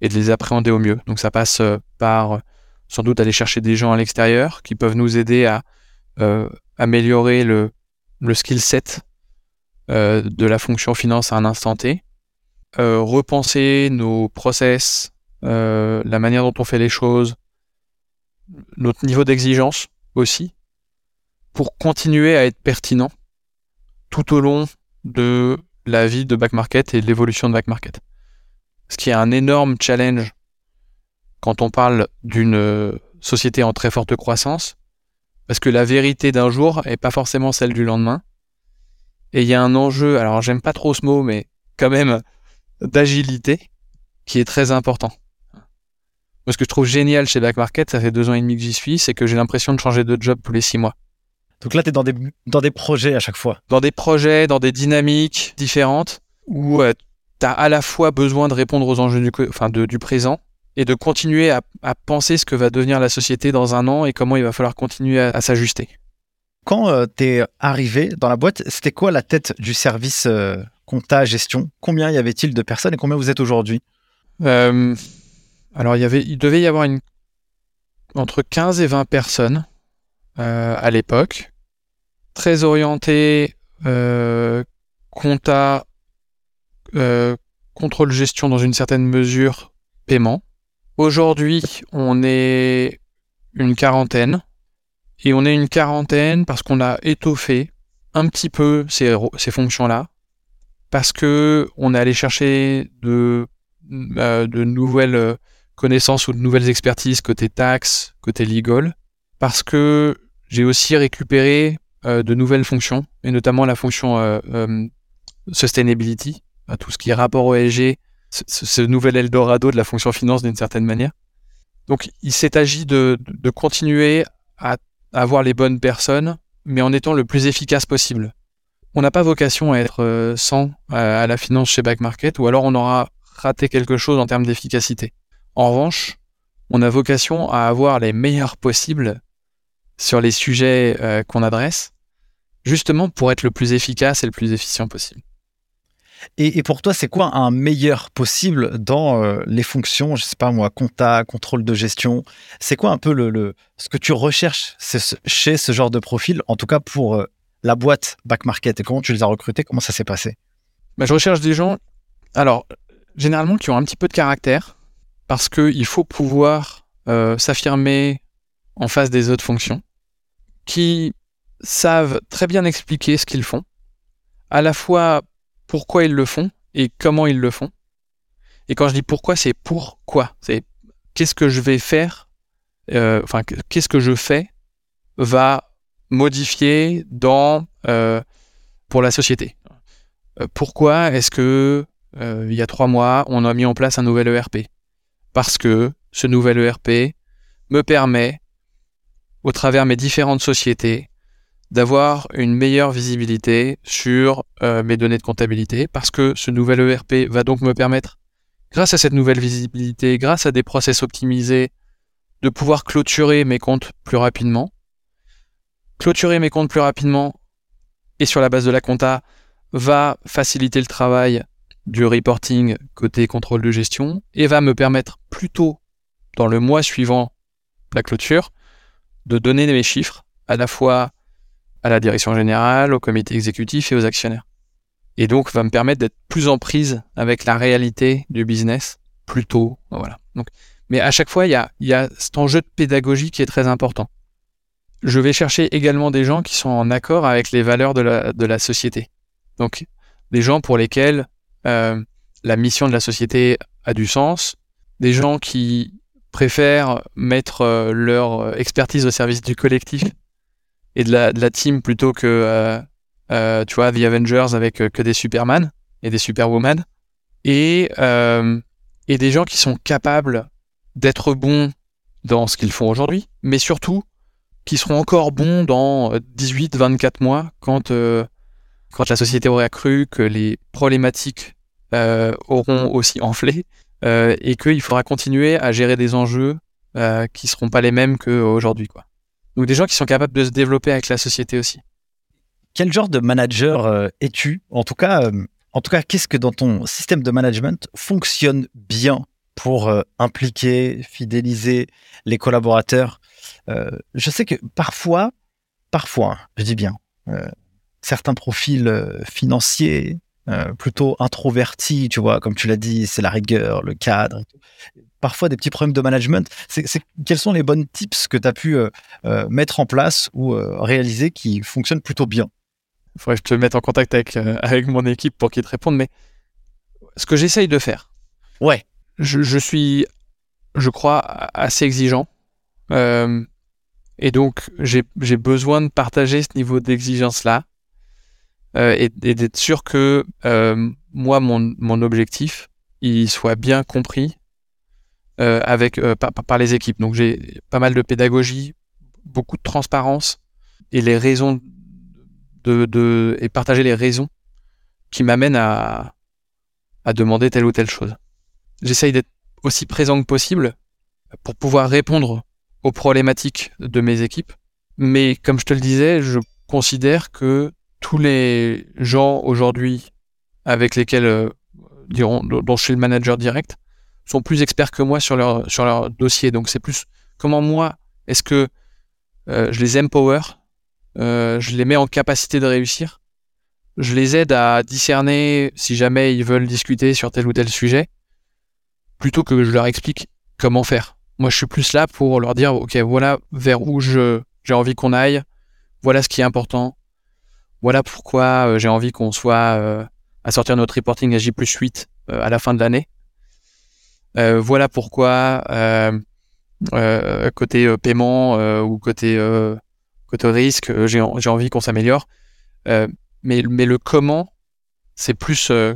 et de les appréhender au mieux. Donc ça passe euh, par sans doute aller chercher des gens à l'extérieur qui peuvent nous aider à améliorer le, le skill set de la fonction finance à un instant T, repenser nos process, euh, la manière dont on fait les choses, notre niveau d'exigence aussi, pour continuer à être pertinent tout au long de la vie de back market et l'évolution de back market. Ce qui est un énorme challenge quand on parle d'une société en très forte croissance, parce que la vérité d'un jour est pas forcément celle du lendemain. Et il y a un enjeu, alors j'aime pas trop ce mot, mais quand même d'agilité qui est très important. Moi, ce que je trouve génial chez Back Market, ça fait deux ans et demi que j'y suis, c'est que j'ai l'impression de changer de job tous les six mois. Donc là, tu es dans des, dans des projets à chaque fois. Dans des projets, dans des dynamiques différentes, où euh, tu as à la fois besoin de répondre aux enjeux du, enfin, du présent, et de continuer à, penser ce que va devenir la société dans un an et comment il va falloir continuer à, s'ajuster. Quand euh, tu es arrivé dans la boîte, c'était quoi la tête du service euh, compta gestion? Combien y avait-il de personnes et combien vous êtes aujourd'hui? Euh, Alors, il, y avait, il devait y avoir une, entre 15 et 20 personnes à l'époque, très orientées compta, contrôle gestion dans une certaine mesure, paiement. Aujourd'hui, on est une quarantaine. Et on est une quarantaine parce qu'on a étoffé un petit peu ces, fonctions-là. Parce que on est allé chercher de, euh, de nouvelles connaissances ou de nouvelles expertises côté taxes, côté legal. Parce que j'ai aussi récupéré euh, de nouvelles fonctions, et notamment la fonction euh, sustainability, tout ce qui est rapport au ESG, ce, nouvel Eldorado de la fonction finance d'une certaine manière. Donc il s'est agi de, continuer à avoir les bonnes personnes, mais en étant le plus efficace possible. On n'a pas vocation à être 100 euh, à la finance chez Back Market, ou alors on aura raté quelque chose en termes d'efficacité. En revanche, on a vocation à avoir les meilleurs possibles sur les sujets euh, qu'on adresse, justement pour être le plus efficace et le plus efficient possible. Et, pour toi, c'est quoi un meilleur possible dans euh, les fonctions, je sais pas moi, compta, contrôle de gestion? C'est quoi un peu le, ce que tu recherches chez ce genre de profil, en tout cas pour euh, la boîte Back Market? Et comment tu les as recrutés Comment ça s'est passé? Bah, Je recherche des gens, alors, généralement, qui ont un petit peu de caractère, parce qu'il faut pouvoir euh, s'affirmer en face des autres fonctions, qui savent très bien expliquer ce qu'ils font, à la fois pourquoi ils le font et comment ils le font. Et quand je dis pourquoi, c'est pourquoi. C'est qu'est-ce que je vais faire, euh, enfin, qu'est-ce que je fais va modifier dans, euh, pour la société. Pourquoi est-ce que il y a trois mois, on a mis en place un nouvel ERP Parce que ce nouvel ERP me permet, au travers mes différentes sociétés, d'avoir une meilleure visibilité sur mes données de comptabilité, parce que ce nouvel ERP va donc me permettre grâce à cette nouvelle visibilité, grâce à des process optimisés, de pouvoir clôturer mes comptes plus rapidement. Clôturer mes comptes plus rapidement et sur la base de la compta va faciliter le travail du reporting côté contrôle de gestion et va me permettre plutôt dans le mois suivant la clôture de donner mes chiffres à la fois à la direction générale, au comité exécutif et aux actionnaires et donc va me permettre d'être plus en prise avec la réalité du business plus tôt. Voilà. Donc, mais à chaque fois, il y a, y a cet enjeu de pédagogie qui est très important. Je vais chercher également des gens qui sont en accord avec les valeurs de la, de la société. Donc, des gens pour lesquels euh, la mission de la société a du sens, des gens qui préfèrent mettre euh, leur expertise au service du collectif et de la, team plutôt que euh, tu vois, The Avengers avec que des Superman et des Superwoman, et, et des gens qui sont capables d'être bons dans ce qu'ils font aujourd'hui, mais surtout qui seront encore bons dans 18-24 mois quand, quand la société aura cru que les problématiques auront aussi enflé et qu'il faudra continuer à gérer des enjeux qui seront pas les mêmes qu'aujourd'hui. Quoi. Donc des gens qui sont capables de se développer avec la société aussi. Quel genre de manager euh, es-tu? En tout cas, euh, en tout cas, qu'est-ce que dans ton système de management fonctionne bien pour euh, impliquer, fidéliser les collaborateurs? Je sais que parfois, parfois, je dis bien, certains profils financiers plutôt introvertis, tu vois, comme tu l'as dit, c'est la rigueur, le cadre. Parfois des petits problèmes de management. C'est, quels sont les bonnes tips que tu as pu mettre en place ou réaliser qui fonctionnent plutôt bien? Il faudrait que je te mette en contact avec, euh, avec mon équipe pour qu'ils te répondent. Mais ce que j'essaye de faire. Ouais. Je, je, suis, je crois, assez exigeant. Euh, et donc, j'ai besoin de partager ce niveau d'exigence-là. Euh, et, d'être sûr que euh, moi, mon, mon objectif, il soit bien compris euh, avec, par, par les équipes. Donc, j'ai pas mal de pédagogie, beaucoup de transparence et les raisons de, et partager les raisons qui m'amènent à, à demander telle ou telle chose. J'essaye d'être aussi présent que possible pour pouvoir répondre aux problématiques de mes équipes. Mais comme je te le disais, je considère que tous les gens aujourd'hui avec lesquels, euh, dont je suis le manager direct, sont plus experts que moi sur leur, dossier. Donc c'est plus comment moi, est-ce que euh, je les empower euh, je les mets en capacité de réussir. Je les aide à discerner si jamais ils veulent discuter sur tel ou tel sujet, plutôt que je leur explique comment faire. Moi, je suis plus là pour leur dire, ok, voilà vers où j'ai envie qu'on aille, voilà ce qui est important, voilà pourquoi euh, j'ai envie qu'on soit euh, à sortir notre reporting à J plus 8 à la fin de l'année. voilà pourquoi côté paiement ou côté risque, euh, j'ai envie qu'on s'améliore. Euh, mais, le comment, c'est plus euh,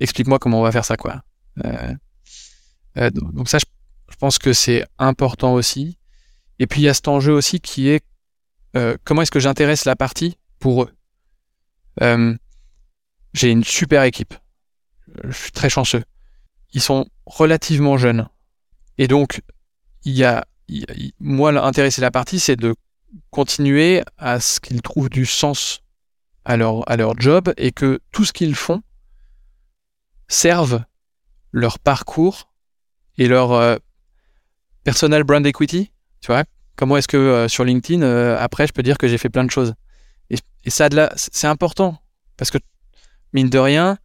explique-moi comment on va faire ça, donc ça, je, pense que c'est important aussi. Et puis il y a cet enjeu aussi qui est comment est-ce que j'intéresse la partie pour eux? J'ai une super équipe. Je suis très chanceux. Ils sont relativement jeunes. Et donc, il y a, moi, intéresser la partie, c'est de continuer à ce qu'ils trouvent du sens à leur, à leur job et que tout ce qu'ils font serve leur parcours et leur euh, personal brand equity. Tu vois, comment est-ce que euh, sur LinkedIn, euh, après, je peux dire que j'ai fait plein de choses. Et, ça, c'est important parce que, mine de rien,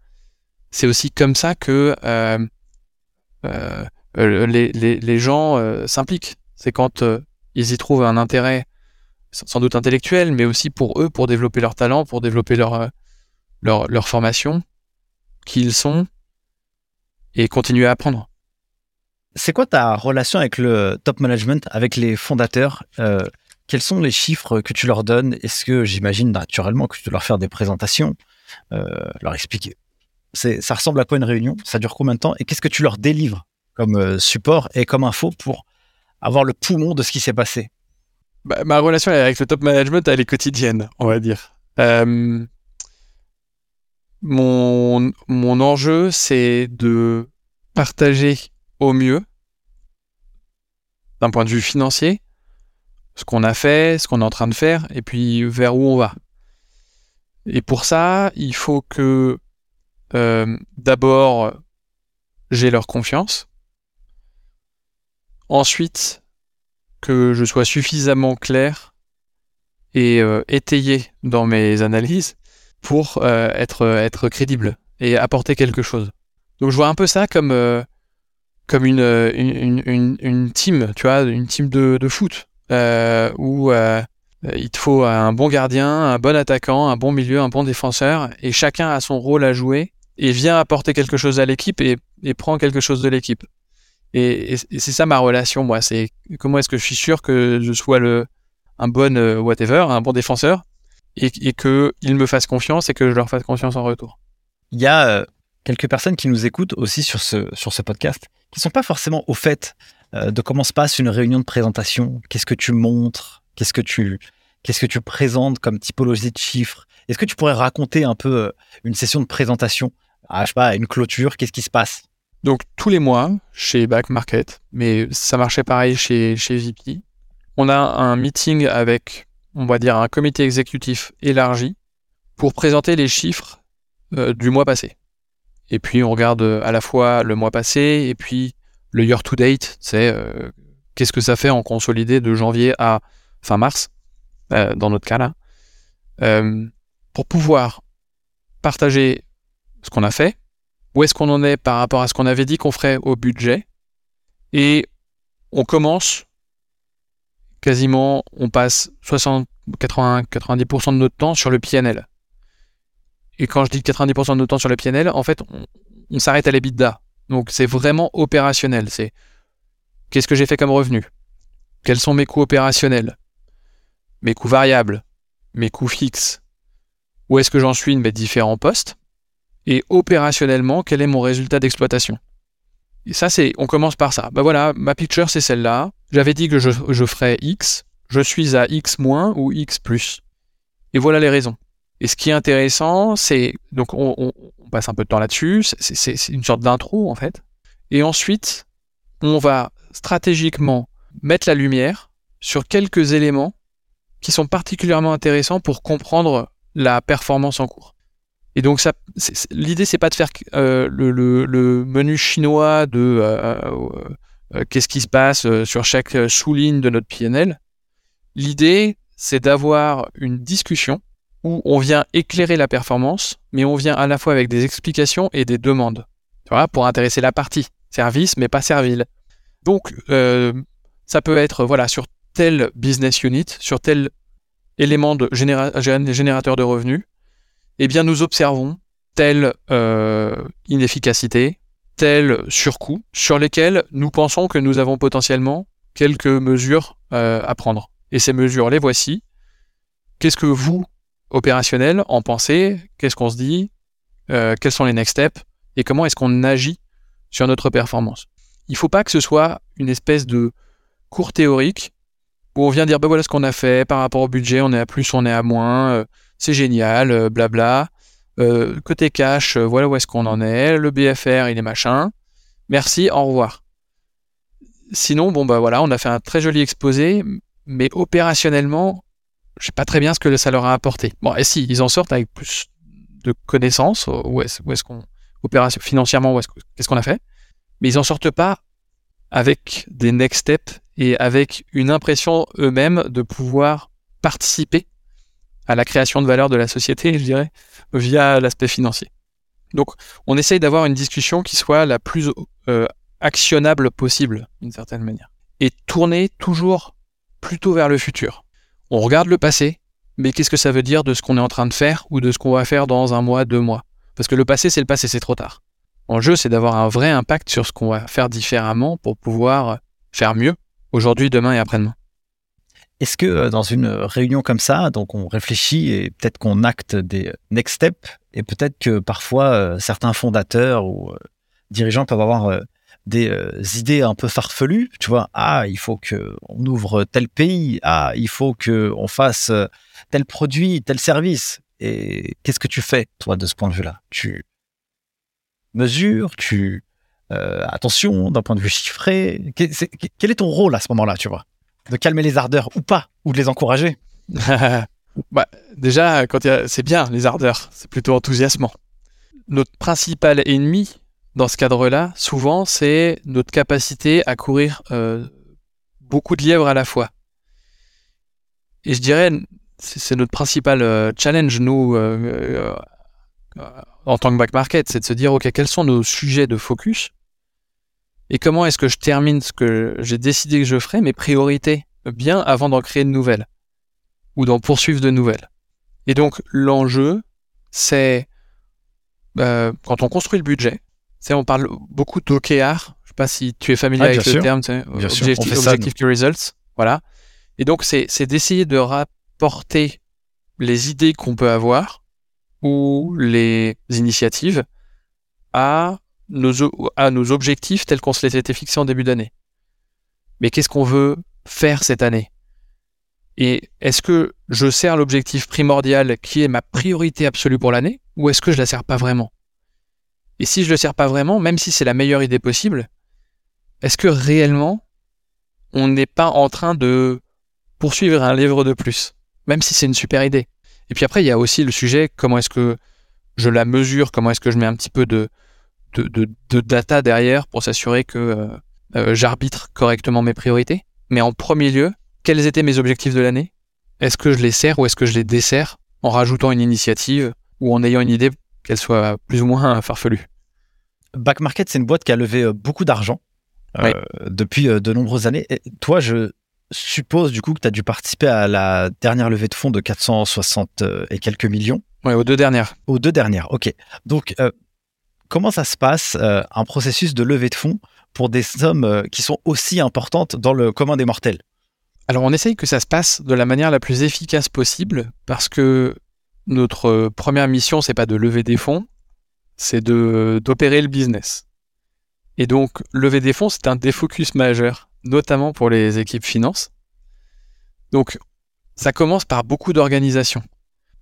c'est aussi comme ça que les, les, les, gens s'impliquent. C'est quand ils y trouvent un intérêt sans doute intellectuel, mais aussi pour eux, pour développer leur talent, pour développer leur, formation, qui ils sont, et continuer à apprendre. C'est quoi ta relation avec le top management, avec les fondateurs euh, Quels sont les chiffres que tu leur donnes? Est-ce que j'imagine naturellement que tu dois leur faire des présentations, euh, leur expliquer. Ça ressemble à quoi une réunion? Ça dure combien de temps? Et qu'est-ce que tu leur délivres comme euh, support et comme info pour avoir le poumon de ce qui s'est passé? Bah, Ma relation avec le top management, elle est quotidienne, on va dire. mon, mon enjeu, c'est de partager au mieux, d'un point de vue financier, ce qu'on a fait, ce qu'on est en train de faire, et puis vers où on va. Et pour ça, il faut que euh, d'abord j'ai leur confiance. Ensuite, que je sois suffisamment clair et euh, étayé dans mes analyses pour euh, être, être crédible et apporter quelque chose. Donc je vois un peu ça comme, euh, comme une, une, une, team, tu vois, une team de, de foot, où euh, il te faut un bon gardien, un bon attaquant, un bon milieu, un bon défenseur, et chacun a son rôle à jouer et vient apporter quelque chose à l'équipe et, prend quelque chose de l'équipe. Et, c'est ça ma relation, moi. C'est comment est-ce que je suis sûr que je sois le, un bon whatever, un bon défenseur, et, et qu'ils me fassent confiance et que je leur fasse confiance en retour. Il y a quelques personnes qui nous écoutent aussi sur ce, sur ce podcast, qui sont pas forcément au fait euh, de comment se passe une réunion de présentation? Qu'est-ce que tu montres? Qu'est-ce que tu qu'est-ce que tu présentes comme typologie de chiffres? Est-ce que tu pourrais raconter un peu euh, une session de présentation? À, je sais pas, une clôture Qu'est-ce qui se passe? Donc tous les mois chez Back Market, mais ça marchait pareil chez chez VP. On a un meeting avec, on va dire, un comité exécutif élargi pour présenter les chiffres euh, du mois passé. Et puis on regarde euh, à la fois le mois passé et puis le year to date, c'est euh, qu'est-ce que ça fait en consolidé de janvier à fin mars, euh, dans notre cas là, pour pouvoir partager ce qu'on a fait, où est-ce qu'on en est par rapport à ce qu'on avait dit qu'on ferait au budget, et on commence quasiment, on passe 60, 80, 90% de notre temps sur le PNL. Et quand je dis 90% de notre temps sur le PNL, en fait, on, s'arrête à l'EBITDA. Donc c'est vraiment opérationnel. C'est qu'est-ce que j'ai fait comme revenu? Quels sont mes coûts opérationnels? Mes coûts variables? Mes coûts fixes? Où est-ce que j'en suis de mes différents postes? Et opérationnellement, quel est mon résultat d'exploitation? Et ça, c'est, on commence par ça. Ben voilà, ma picture, c'est celle-là. J'avais dit que je, je ferais X. Je suis à X moins ou X. Et voilà les raisons. Et ce qui est intéressant, c'est donc on, passe un peu de temps là-dessus, c'est une sorte d'intro en fait. Et ensuite, on va stratégiquement mettre la lumière sur quelques éléments qui sont particulièrement intéressants pour comprendre la performance en cours. Et donc ça, l'idée c'est pas de faire euh, le, menu chinois de euh, euh, qu'est-ce qui se passe sur chaque sous-ligne de notre PNL. L'idée c'est d'avoir une discussion où on vient éclairer la performance, mais on vient à la fois avec des explications et des demandes, tu vois, pour intéresser la partie. Service, mais pas servile. Donc, euh, ça peut être, voilà, sur tel business unit, sur tel élément de générateur de revenus, eh bien, nous observons telle euh, inefficacité, tel surcoût, sur lesquels nous pensons que nous avons potentiellement quelques mesures euh, à prendre. Et ces mesures, les voici. Qu'est-ce que vous, opérationnel, en pensée, qu'est-ce qu'on se dit, euh, quels sont les next steps et comment est-ce qu'on agit sur notre performance. Il ne faut pas que ce soit une espèce de cours théorique où on vient dire bah voilà ce qu'on a fait par rapport au budget, on est à plus, on est à moins, euh, c'est génial, euh, blabla. côté cash, voilà où est-ce qu'on en est, le BFR il est machin. Merci, au revoir. Sinon, bon bah voilà, on a fait un très joli exposé, mais opérationnellement, je sais pas très bien ce que ça leur a apporté. Bon, et si, ils en sortent avec plus de connaissances, où est-ce, est qu'on, opération, financièrement, qu'est-ce qu'on a fait, mais ils en sortent pas avec des next steps et avec une impression eux-mêmes de pouvoir participer à la création de valeur de la société, je dirais, via l'aspect financier. Donc, on essaye d'avoir une discussion qui soit la plus euh, actionnable possible, d'une certaine manière. Et tourner toujours plutôt vers le futur. On regarde le passé, mais qu'est-ce que ça veut dire de ce qu'on est en train de faire ou de ce qu'on va faire dans un mois, deux mois? Parce que le passé, c'est le passé, c'est trop tard. En jeu, c'est d'avoir un vrai impact sur ce qu'on va faire différemment pour pouvoir faire mieux aujourd'hui, demain et après-demain. Est-ce que euh, dans une réunion comme ça, donc on réfléchit et peut-être qu'on acte des next steps et peut-être que parfois euh, certains fondateurs ou euh, dirigeants peuvent avoir des idées un peu farfelues, tu vois, ah, il faut que on ouvre tel pays, ah, il faut que on fasse tel produit, tel service. Et qu'est-ce que tu fais toi de ce point de vue-là? Tu mesures, tu attention d'un point de vue chiffré. Quel est ton rôle à ce moment-là, tu vois? De calmer les ardeurs ou pas, ou de les encourager? Bah, Déjà, quand c'est bien les ardeurs, c'est plutôt enthousiasmant. Notre principal ennemi dans ce cadre-là, souvent, c'est notre capacité à courir euh, beaucoup de lièvres à la fois. Et je dirais, c'est notre principal euh, challenge, nous, euh, en tant que back market, c'est de se dire, OK, quels sont nos sujets de focus et comment est-ce que je termine ce que j'ai décidé que je ferais, mes priorités, bien avant d'en créer de nouvelles ou d'en poursuivre de nouvelles. Et donc l'enjeu, c'est euh, quand on construit le budget, c'est on parle beaucoup d'OKR. Je sais pas si tu es familier avec le terme, objective, objective to results, voilà. Et donc c'est d'essayer de rapporter les idées qu'on peut avoir ou les initiatives à nos, à nos objectifs tels qu'on se les était fixés en début d'année. Mais qu'est-ce qu'on veut faire cette année? Et est-ce que je sers l'objectif primordial qui est ma priorité absolue pour l'année ou est-ce que je la sers pas vraiment? Et si je le sers pas vraiment, même si c'est la meilleure idée possible, est-ce que réellement on n'est pas en train de poursuivre un livre de plus, même si c'est une super idée? Et puis après, il y a aussi le sujet comment est-ce que je la mesure, comment est-ce que je mets un petit peu de, data derrière pour s'assurer que euh, euh, j'arbitre correctement mes priorités? Mais en premier lieu, quels étaient mes objectifs de l'année? Est-ce que je les sers ou est-ce que je les desserre en rajoutant une initiative ou en ayant une idée qu'elle soit plus ou moins farfelue? Back Market, c'est une boîte qui a levé euh, beaucoup d'argent depuis de nombreuses années. Et toi, je suppose du coup que tu as dû participer à la dernière levée de fonds de 460 et quelques millions. Oui, aux deux dernières. Aux deux dernières, ok. Donc, comment ça se passe, euh, un processus de levée de fonds pour des sommes euh, qui sont aussi importantes dans le commun des mortels? Alors on essaye que ça se passe de la manière la plus efficace possible parce que notre première mission, c'est pas de lever des fonds, c'est d'opérer le business. Et donc lever des fonds, c'est un défocus majeur, notamment pour les équipes finances. Donc ça commence par beaucoup d'organisation.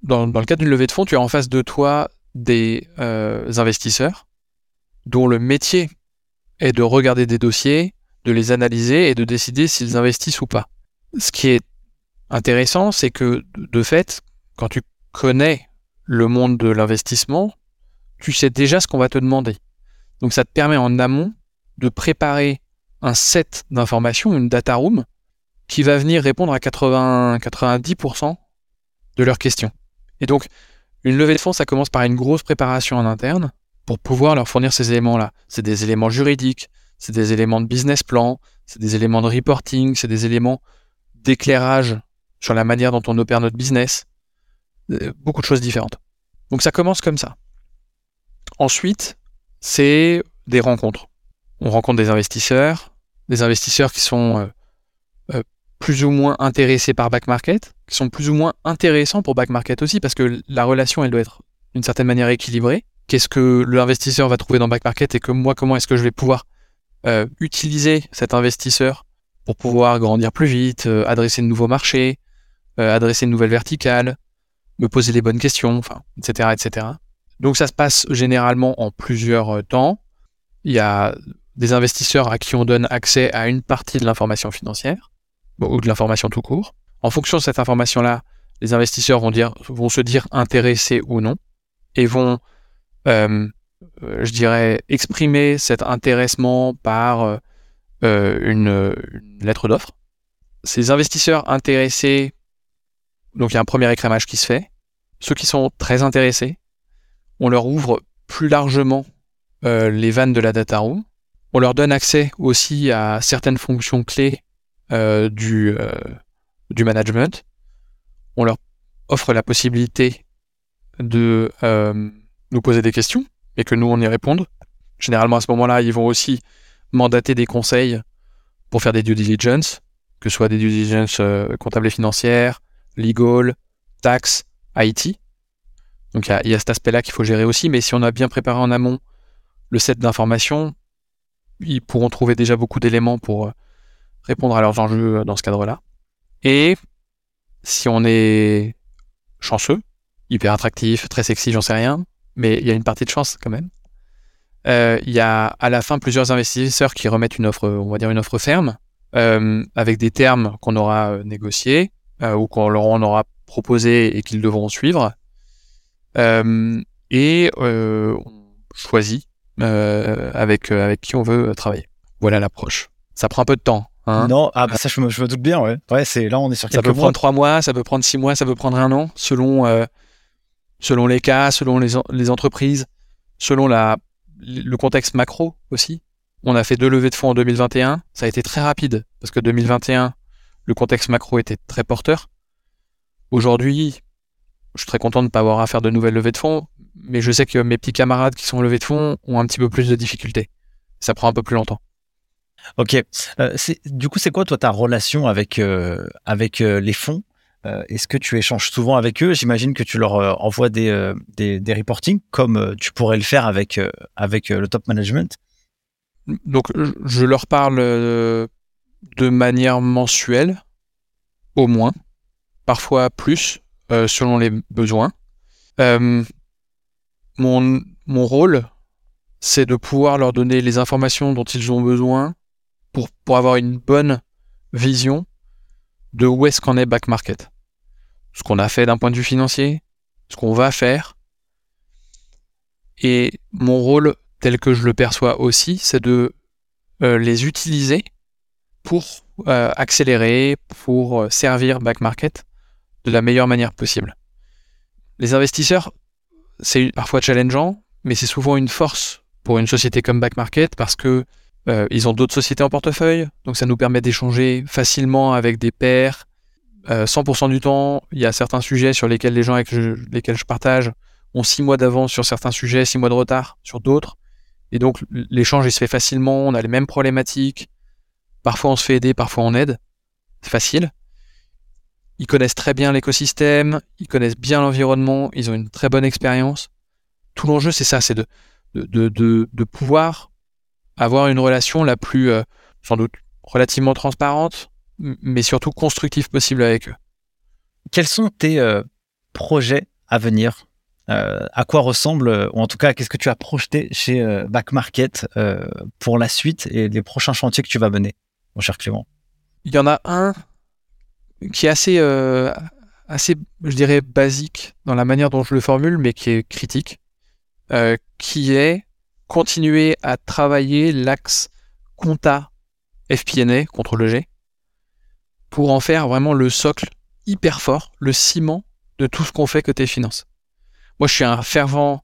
Dans, le cas d'une levée de fonds, tu as en face de toi des euh, investisseurs dont le métier est de regarder des dossiers, de les analyser et de décider s'ils investissent ou pas. Ce qui est intéressant, c'est que de fait, quand tu connais le monde de l'investissement, tu sais déjà ce qu'on va te demander. Donc ça te permet en amont de préparer un set d'informations, une data room, qui va venir répondre à 80-90% de leurs questions. Et donc, une levée de fonds, ça commence par une grosse préparation en interne pour pouvoir leur fournir ces éléments-là. C'est des éléments juridiques, c'est des éléments de business plan, c'est des éléments de reporting, c'est des éléments d'éclairage sur la manière dont on opère notre business. Euh, beaucoup de choses différentes. Donc ça commence comme ça. Ensuite, c'est des rencontres. On rencontre des investisseurs, des investisseurs qui sont euh, euh, plus ou moins intéressés par back market, qui sont plus ou moins intéressants pour back market aussi, parce que la relation, elle doit être d'une certaine manière équilibrée. Qu'est-ce que l'investisseur va trouver dans back market et que moi, comment est-ce que je vais pouvoir euh, utiliser cet investisseur pour pouvoir grandir plus vite, adresser de nouveaux marchés, adresser de nouvelles verticales, me poser les bonnes questions, enfin, etc., etc. Donc ça se passe généralement en plusieurs temps. Il y a des investisseurs à qui on donne accès à une partie de l'information financière ou de l'information tout court. En fonction de cette information-là, les investisseurs vont, dire, vont se dire intéressés ou non et vont, euh, euh, je dirais, exprimer cet intéressement par euh, une, lettre d'offre. Ces investisseurs intéressés, donc il y a un premier écrémage qui se fait. Ceux qui sont très intéressés, on leur ouvre plus largement les vannes de la data room On leur donne accès aussi à certaines fonctions clés euh, du, euh, du management. On leur offre la possibilité de euh, nous poser des questions et que nous, on y réponde. Généralement, à ce moment-là, ils vont aussi mandater des conseils pour faire des due diligence, que ce soit des due diligence euh, comptables et financières, legal, tax, IT. Donc il y, a cet aspect-là qu'il faut gérer aussi, mais si on a bien préparé en amont le set d'informations, ils pourront trouver déjà beaucoup d'éléments pour euh, répondre à leurs enjeux euh, dans ce cadre-là. Et si on est chanceux, hyper attractif, très sexy, j'en sais rien, mais il y a une partie de chance quand même. Euh, il y a à la fin plusieurs investisseurs qui remettent une offre, on va dire une offre ferme, avec des termes qu'on aura négociés ou qu'on leur aura proposé et qu'ils devront suivre. Euh, et on choisit avec avec qui on veut travailler. Voilà l'approche. Ça prend un peu de temps. Hein non, ah bah ça je me, je me, doute bien, ouais. Ouais, c'est là on est sur quelques Ça peut prendre trois mois, ça peut prendre six mois, ça peut prendre un an, selon euh, selon les cas, selon les, les entreprises, selon la le contexte macro aussi. On a fait deux levées de fonds en 2021, ça a été très rapide parce que 2021 le contexte macro était très porteur. Aujourd'hui, je suis très content de ne pas avoir à faire de nouvelles levées de fonds, mais je sais que mes petits camarades qui sont levés de fonds ont un petit peu plus de difficultés. Ça prend un peu plus longtemps. Ok. Euh, du coup, c'est quoi toi ta relation avec euh, avec euh, les fonds? Est-ce que tu échanges souvent avec eux? J'imagine que tu leur envoies des, des, des reportings comme tu pourrais le faire avec avec le top management? Donc, je leur parle de manière mensuelle, au moins, parfois plus, selon les besoins. mon mon rôle, c'est de pouvoir leur donner les informations dont ils ont besoin pour, pour avoir une bonne vision de où est-ce qu'on est back market. Ce qu'on a fait d'un point de vue financier, ce qu'on va faire. Et mon rôle, tel que je le perçois aussi, c'est de euh, les utiliser pour euh, accélérer, pour euh, servir back market de la meilleure manière possible. Les investisseurs, c'est parfois challengeant, mais c'est souvent une force pour une société comme back market parce que euh, ils ont d'autres sociétés en portefeuille, donc ça nous permet d'échanger facilement avec des pairs. Euh, 100% du temps, il y a certains sujets sur lesquels les gens avec lesquels je partage ont six mois d'avance sur certains sujets, six mois de retard sur d'autres. Et donc l'échange il se fait facilement, on a les mêmes problématiques. Parfois on se fait aider, parfois on aide. C'est facile. Ils connaissent très bien l'écosystème, ils connaissent bien l'environnement, ils ont une très bonne expérience. Tout l'enjeu c'est ça, c'est de, de, de, de pouvoir avoir une relation la plus, euh, sans doute, relativement transparente, mais surtout constructive possible avec eux. Quels sont tes euh, projets à venir? Euh, À quoi ressemble, ou en tout cas, qu'est-ce que tu as projeté chez euh, Back Market euh, pour la suite et les prochains chantiers que tu vas mener, mon cher Clément? Il y en a un qui est assez, euh, assez, je dirais, basique dans la manière dont je le formule, mais qui est critique, qui est continuer à travailler l'axe compta FPNA contre le G pour en faire vraiment le socle hyper fort, le ciment de tout ce qu'on fait côté finance. Moi, je suis un fervent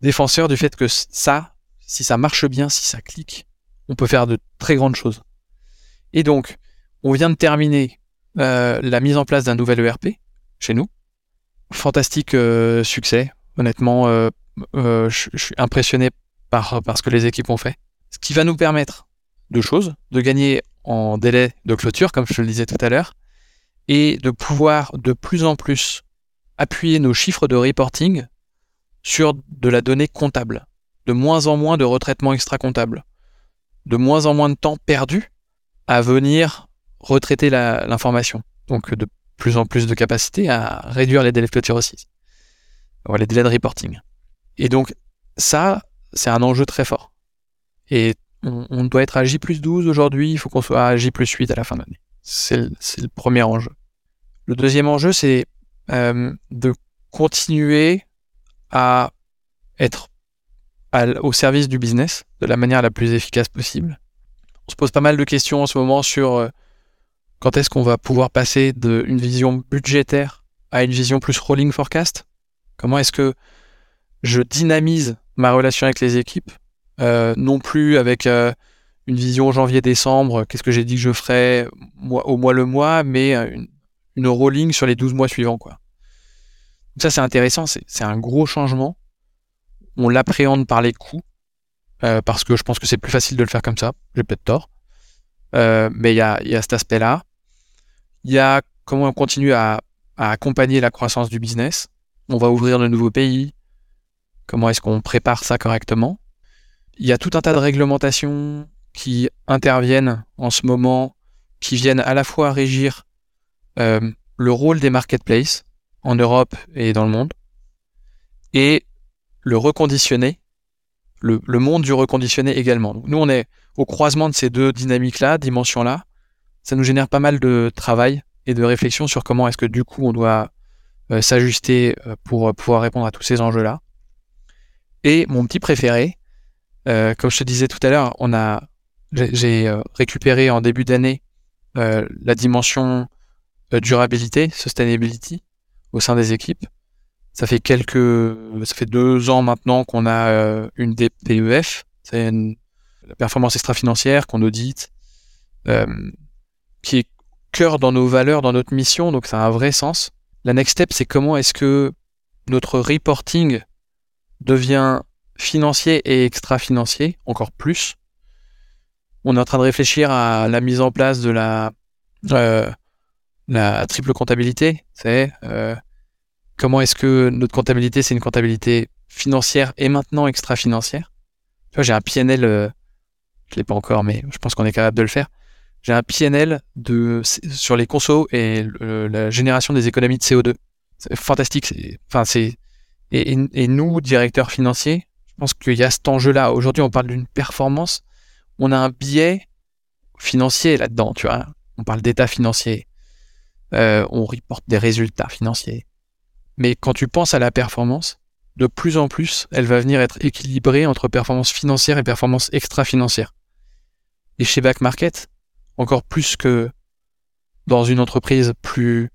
défenseur du fait que ça, si ça marche bien, si ça clique, on peut faire de très grandes choses. Et donc, on vient de terminer euh, la mise en place d'un nouvel ERP chez nous. Fantastique euh, succès. Honnêtement, euh, je suis impressionné par, par ce que les équipes ont fait. Ce qui va nous permettre deux choses, de gagner en délai de clôture, comme je le disais tout à l'heure, et de pouvoir de plus en plus appuyer nos chiffres de reporting sur de la donnée comptable, de moins en moins de retraitement extra-comptable, de moins en moins de temps perdu à venir retraiter l'information. Donc de plus en plus de capacité à réduire les délais de clôture aussi, les délais de reporting. Et donc ça, c'est un enjeu très fort. Et on, doit être à J plus 12 aujourd'hui, il faut qu'on soit à J plus 8 à la fin de l'année. C'est le, premier enjeu. Le deuxième enjeu, c'est euh, de continuer à être au service du business de la manière la plus efficace possible. On se pose pas mal de questions en ce moment sur euh, quand est-ce qu'on va pouvoir passer d'une vision budgétaire à une vision plus rolling forecast? Comment est-ce que je dynamise ma relation avec les équipes non plus avec une vision janvier-décembre, qu'est-ce que j'ai dit que je ferais au mois le mois, mais une, une rolling sur les 12 mois suivants. Quoi. Ça, c'est intéressant, c'est un gros changement. On l'appréhende par les coûts, euh, parce que je pense que c'est plus facile de le faire comme ça. J'ai peut-être tort. Euh, mais il y a, cet aspect-là. Il y a comment on continue à, accompagner la croissance du business. On va ouvrir de nouveaux pays. Comment est-ce qu'on prépare ça correctement? Il y a tout un tas de réglementations qui interviennent en ce moment, qui viennent à la fois régir euh, le rôle des marketplaces en Europe et dans le monde, et le reconditionner, le, monde du reconditionné également. nous, on est au croisement de ces deux dynamiques-là, dimensions-là. Ça nous génère pas mal de travail et de réflexion sur comment est-ce que du coup on doit euh, s'ajuster euh, pour pouvoir répondre à tous ces enjeux-là. Et mon petit préféré, comme je te disais tout à l'heure, on a, j'ai récupéré en début d'année la dimension euh, durabilité, sustainability au sein des équipes. Ça fait quelques, ça fait deux ans maintenant qu'on a euh, une DPEF, c'est la performance extra-financière qu'on audite, euh, qui est cœur dans nos valeurs, dans notre mission, donc ça a un vrai sens. La next step, c'est comment est-ce que notre reporting devient financier et extra-financier, encore plus. On est en train de réfléchir à la mise en place de la euh, la triple comptabilité, c'est euh, comment est-ce que notre comptabilité, c'est une comptabilité financière et maintenant extra-financière. Tu vois, j'ai un PNL, euh, je l'ai pas encore, mais je pense qu'on est capable de le faire. J'ai un PNL sur les consos et la génération des économies de CO2. C'est fantastique. Enfin, c'est, et, et, nous, directeurs financiers, je pense qu'il y a cet enjeu-là. Aujourd'hui, on parle d'une performance. On a un biais financier là-dedans, tu vois. On parle d'état financier. Euh, on reporte des résultats financiers. Mais quand tu penses à la performance, de plus en plus, elle va venir être équilibrée entre performance financière et performance extra-financière. Et chez Back Market, encore plus que dans une entreprise plus,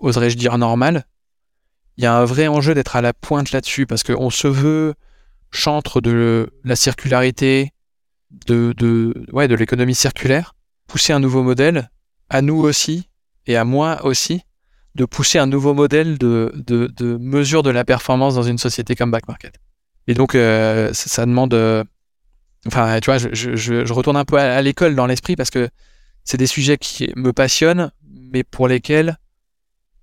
oserais-je dire, normale, il y a un vrai enjeu d'être à la pointe là-dessus parce qu'on se veut chantre de la circularité, de, de, ouais, de l'économie circulaire, pousser un nouveau modèle, à nous aussi, et à moi aussi de pousser un nouveau modèle de, de, de, mesure de la performance dans une société comme Back Market. Et donc, euh, ça, demande. Euh, enfin, tu vois, je, retourne un peu à, l'école dans l'esprit parce que c'est des sujets qui me passionnent, mais pour lesquels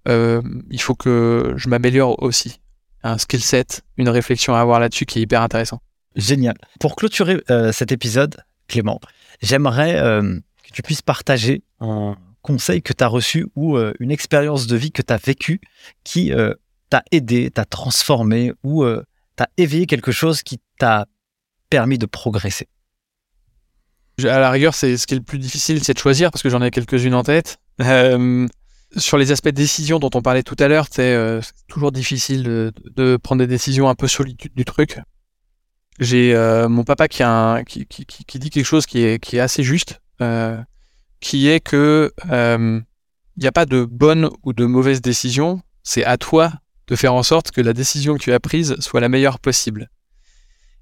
euh, il faut que je m'améliore aussi. Un skill set, une réflexion à avoir là-dessus qui est hyper intéressant. Génial. Pour clôturer cet épisode, Clément, j'aimerais que tu puisses partager un conseil que tu as reçu ou euh, une expérience de vie que tu as vécue qui euh, t'a aidé, t'a transformé ou euh, t'a éveillé quelque chose qui t'a permis de progresser À la rigueur, c'est ce qui est le plus difficile, c'est de choisir parce que j'en ai quelques-unes en tête. sur les aspects de décision dont on parlait tout à l'heure, c'est toujours difficile de, prendre des décisions un peu solitude du truc. J'ai mon papa qui, qui, dit quelque chose qui est, qui est assez juste qui est que il euh, n'y a pas de bonne ou de mauvaise décision. C'est à toi de faire en sorte que la décision que tu as prise soit la meilleure possible.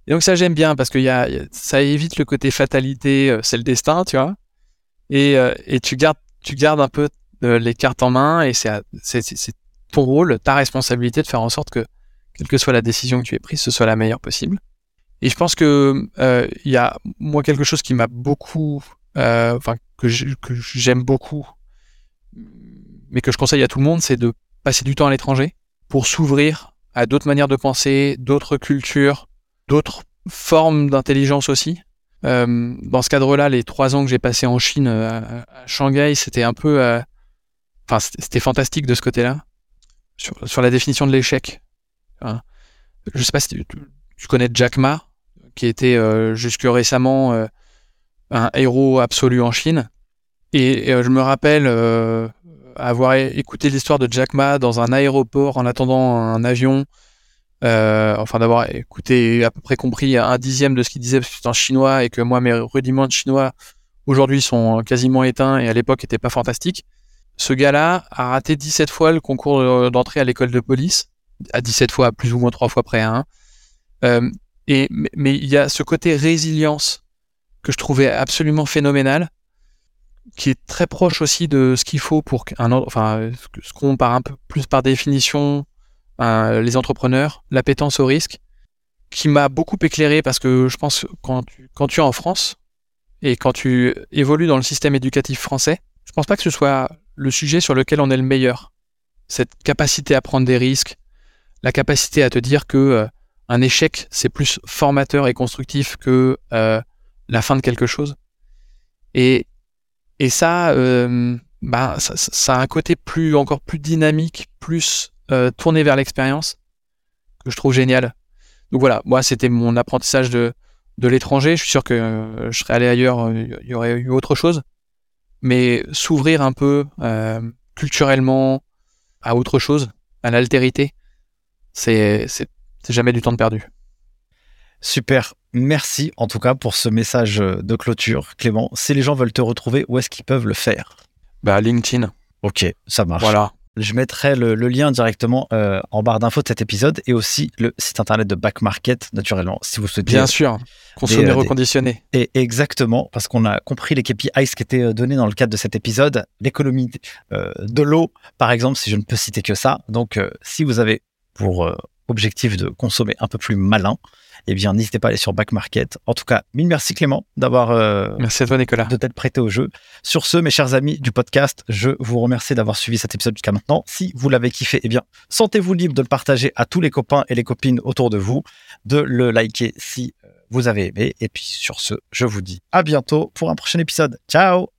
Et donc ça j'aime bien parce que y a, ça évite le côté fatalité, euh, c'est le destin, tu vois. Et, euh, et tu gardes tu gardes un peu les cartes en main et c'est c'est ton rôle, ta responsabilité de faire en sorte que quelle que soit la décision que tu aies prise, ce soit la meilleure possible. Et je pense que il y a moi quelque chose qui m'a beaucoup euh, enfin que j'aime beaucoup, mais que je conseille à tout le monde, c'est de passer du temps à l'étranger pour s'ouvrir à d'autres manières de penser, d'autres cultures, d'autres formes d'intelligence aussi. Euh, dans ce cadre-là, les trois ans que j'ai passé en Chine, euh, à, Shanghai, c'était un peu, euh, enfin, c'était fantastique de ce côté-là. Sur, sur, la définition de l'échec. Hein. Je sais pas si tu, connais Jack Ma, qui était jusque récemment un héros absolu en Chine. Et, euh, je me rappelle avoir écouté l'histoire de Jack Ma dans un aéroport en attendant un avion. Euh, enfin d'avoir écouté à peu près compris un dixième de ce qu'il disait parce que c'était en chinois et que moi mes rudiments de chinois aujourd'hui sont quasiment éteints et à l'époque n'étaient pas fantastiques. Ce gars-là a raté 17 fois le concours d'entrée à l'école de police, à 17 fois, plus ou moins 3 fois près à 1. Et, mais il y a ce côté résilience que je trouvais absolument phénoménal, qui est très proche aussi de ce qu'il faut pour un, enfin, ce qu'on part un peu plus par définition, les entrepreneurs, l'appétence au risque, qui m'a beaucoup éclairé parce que je pense quand tu, quand tu es en France et quand tu évolues dans le système éducatif français, je pense pas que ce soit le sujet sur lequel on est le meilleur. Cette capacité à prendre des risques, la capacité à te dire que euh, un échec c'est plus formateur et constructif que euh, la fin de quelque chose. Et et ça, euh, bah, ça, ça, a un côté plus encore plus dynamique, plus euh, tourné vers l'expérience que je trouve génial. Donc voilà, moi c'était mon apprentissage de de l'étranger. Je suis sûr que euh, je serais allé ailleurs, il y aurait eu autre chose. Mais s'ouvrir un peu culturellement à autre chose, à l'altérité, c'est c'est jamais du temps de perdu. Super. Merci en tout cas pour ce message de clôture. Clément, si les gens veulent te retrouver, où est-ce qu'ils peuvent le faire? Bah LinkedIn. Ok, ça marche. Voilà. Je mettrai le, lien directement euh, en barre d'infos de cet épisode et aussi le site internet de Back Market, naturellement, si vous souhaitez. Bien sûr, consommer euh, reconditionné. Et exactement, parce qu'on a compris les KPIs qui étaient euh, donnés dans le cadre de cet épisode, l'économie de l'eau, par exemple, si je ne peux citer que ça. Donc, si vous avez pour objectif de consommer un peu plus malin, eh bien, n'hésitez pas à aller sur Back Market. En tout cas, mille merci Clément d'avoir. Euh, merci à toi, Nicolas. De t'être prêté au jeu. Sur ce, mes chers amis du podcast, je vous remercie d'avoir suivi cet épisode jusqu'à maintenant. Si vous l'avez kiffé, eh bien, sentez-vous libre de le partager à tous les copains et les copines autour de vous, de le liker si euh, vous avez aimé. Et puis, sur ce, je vous dis à bientôt pour un prochain épisode. Ciao!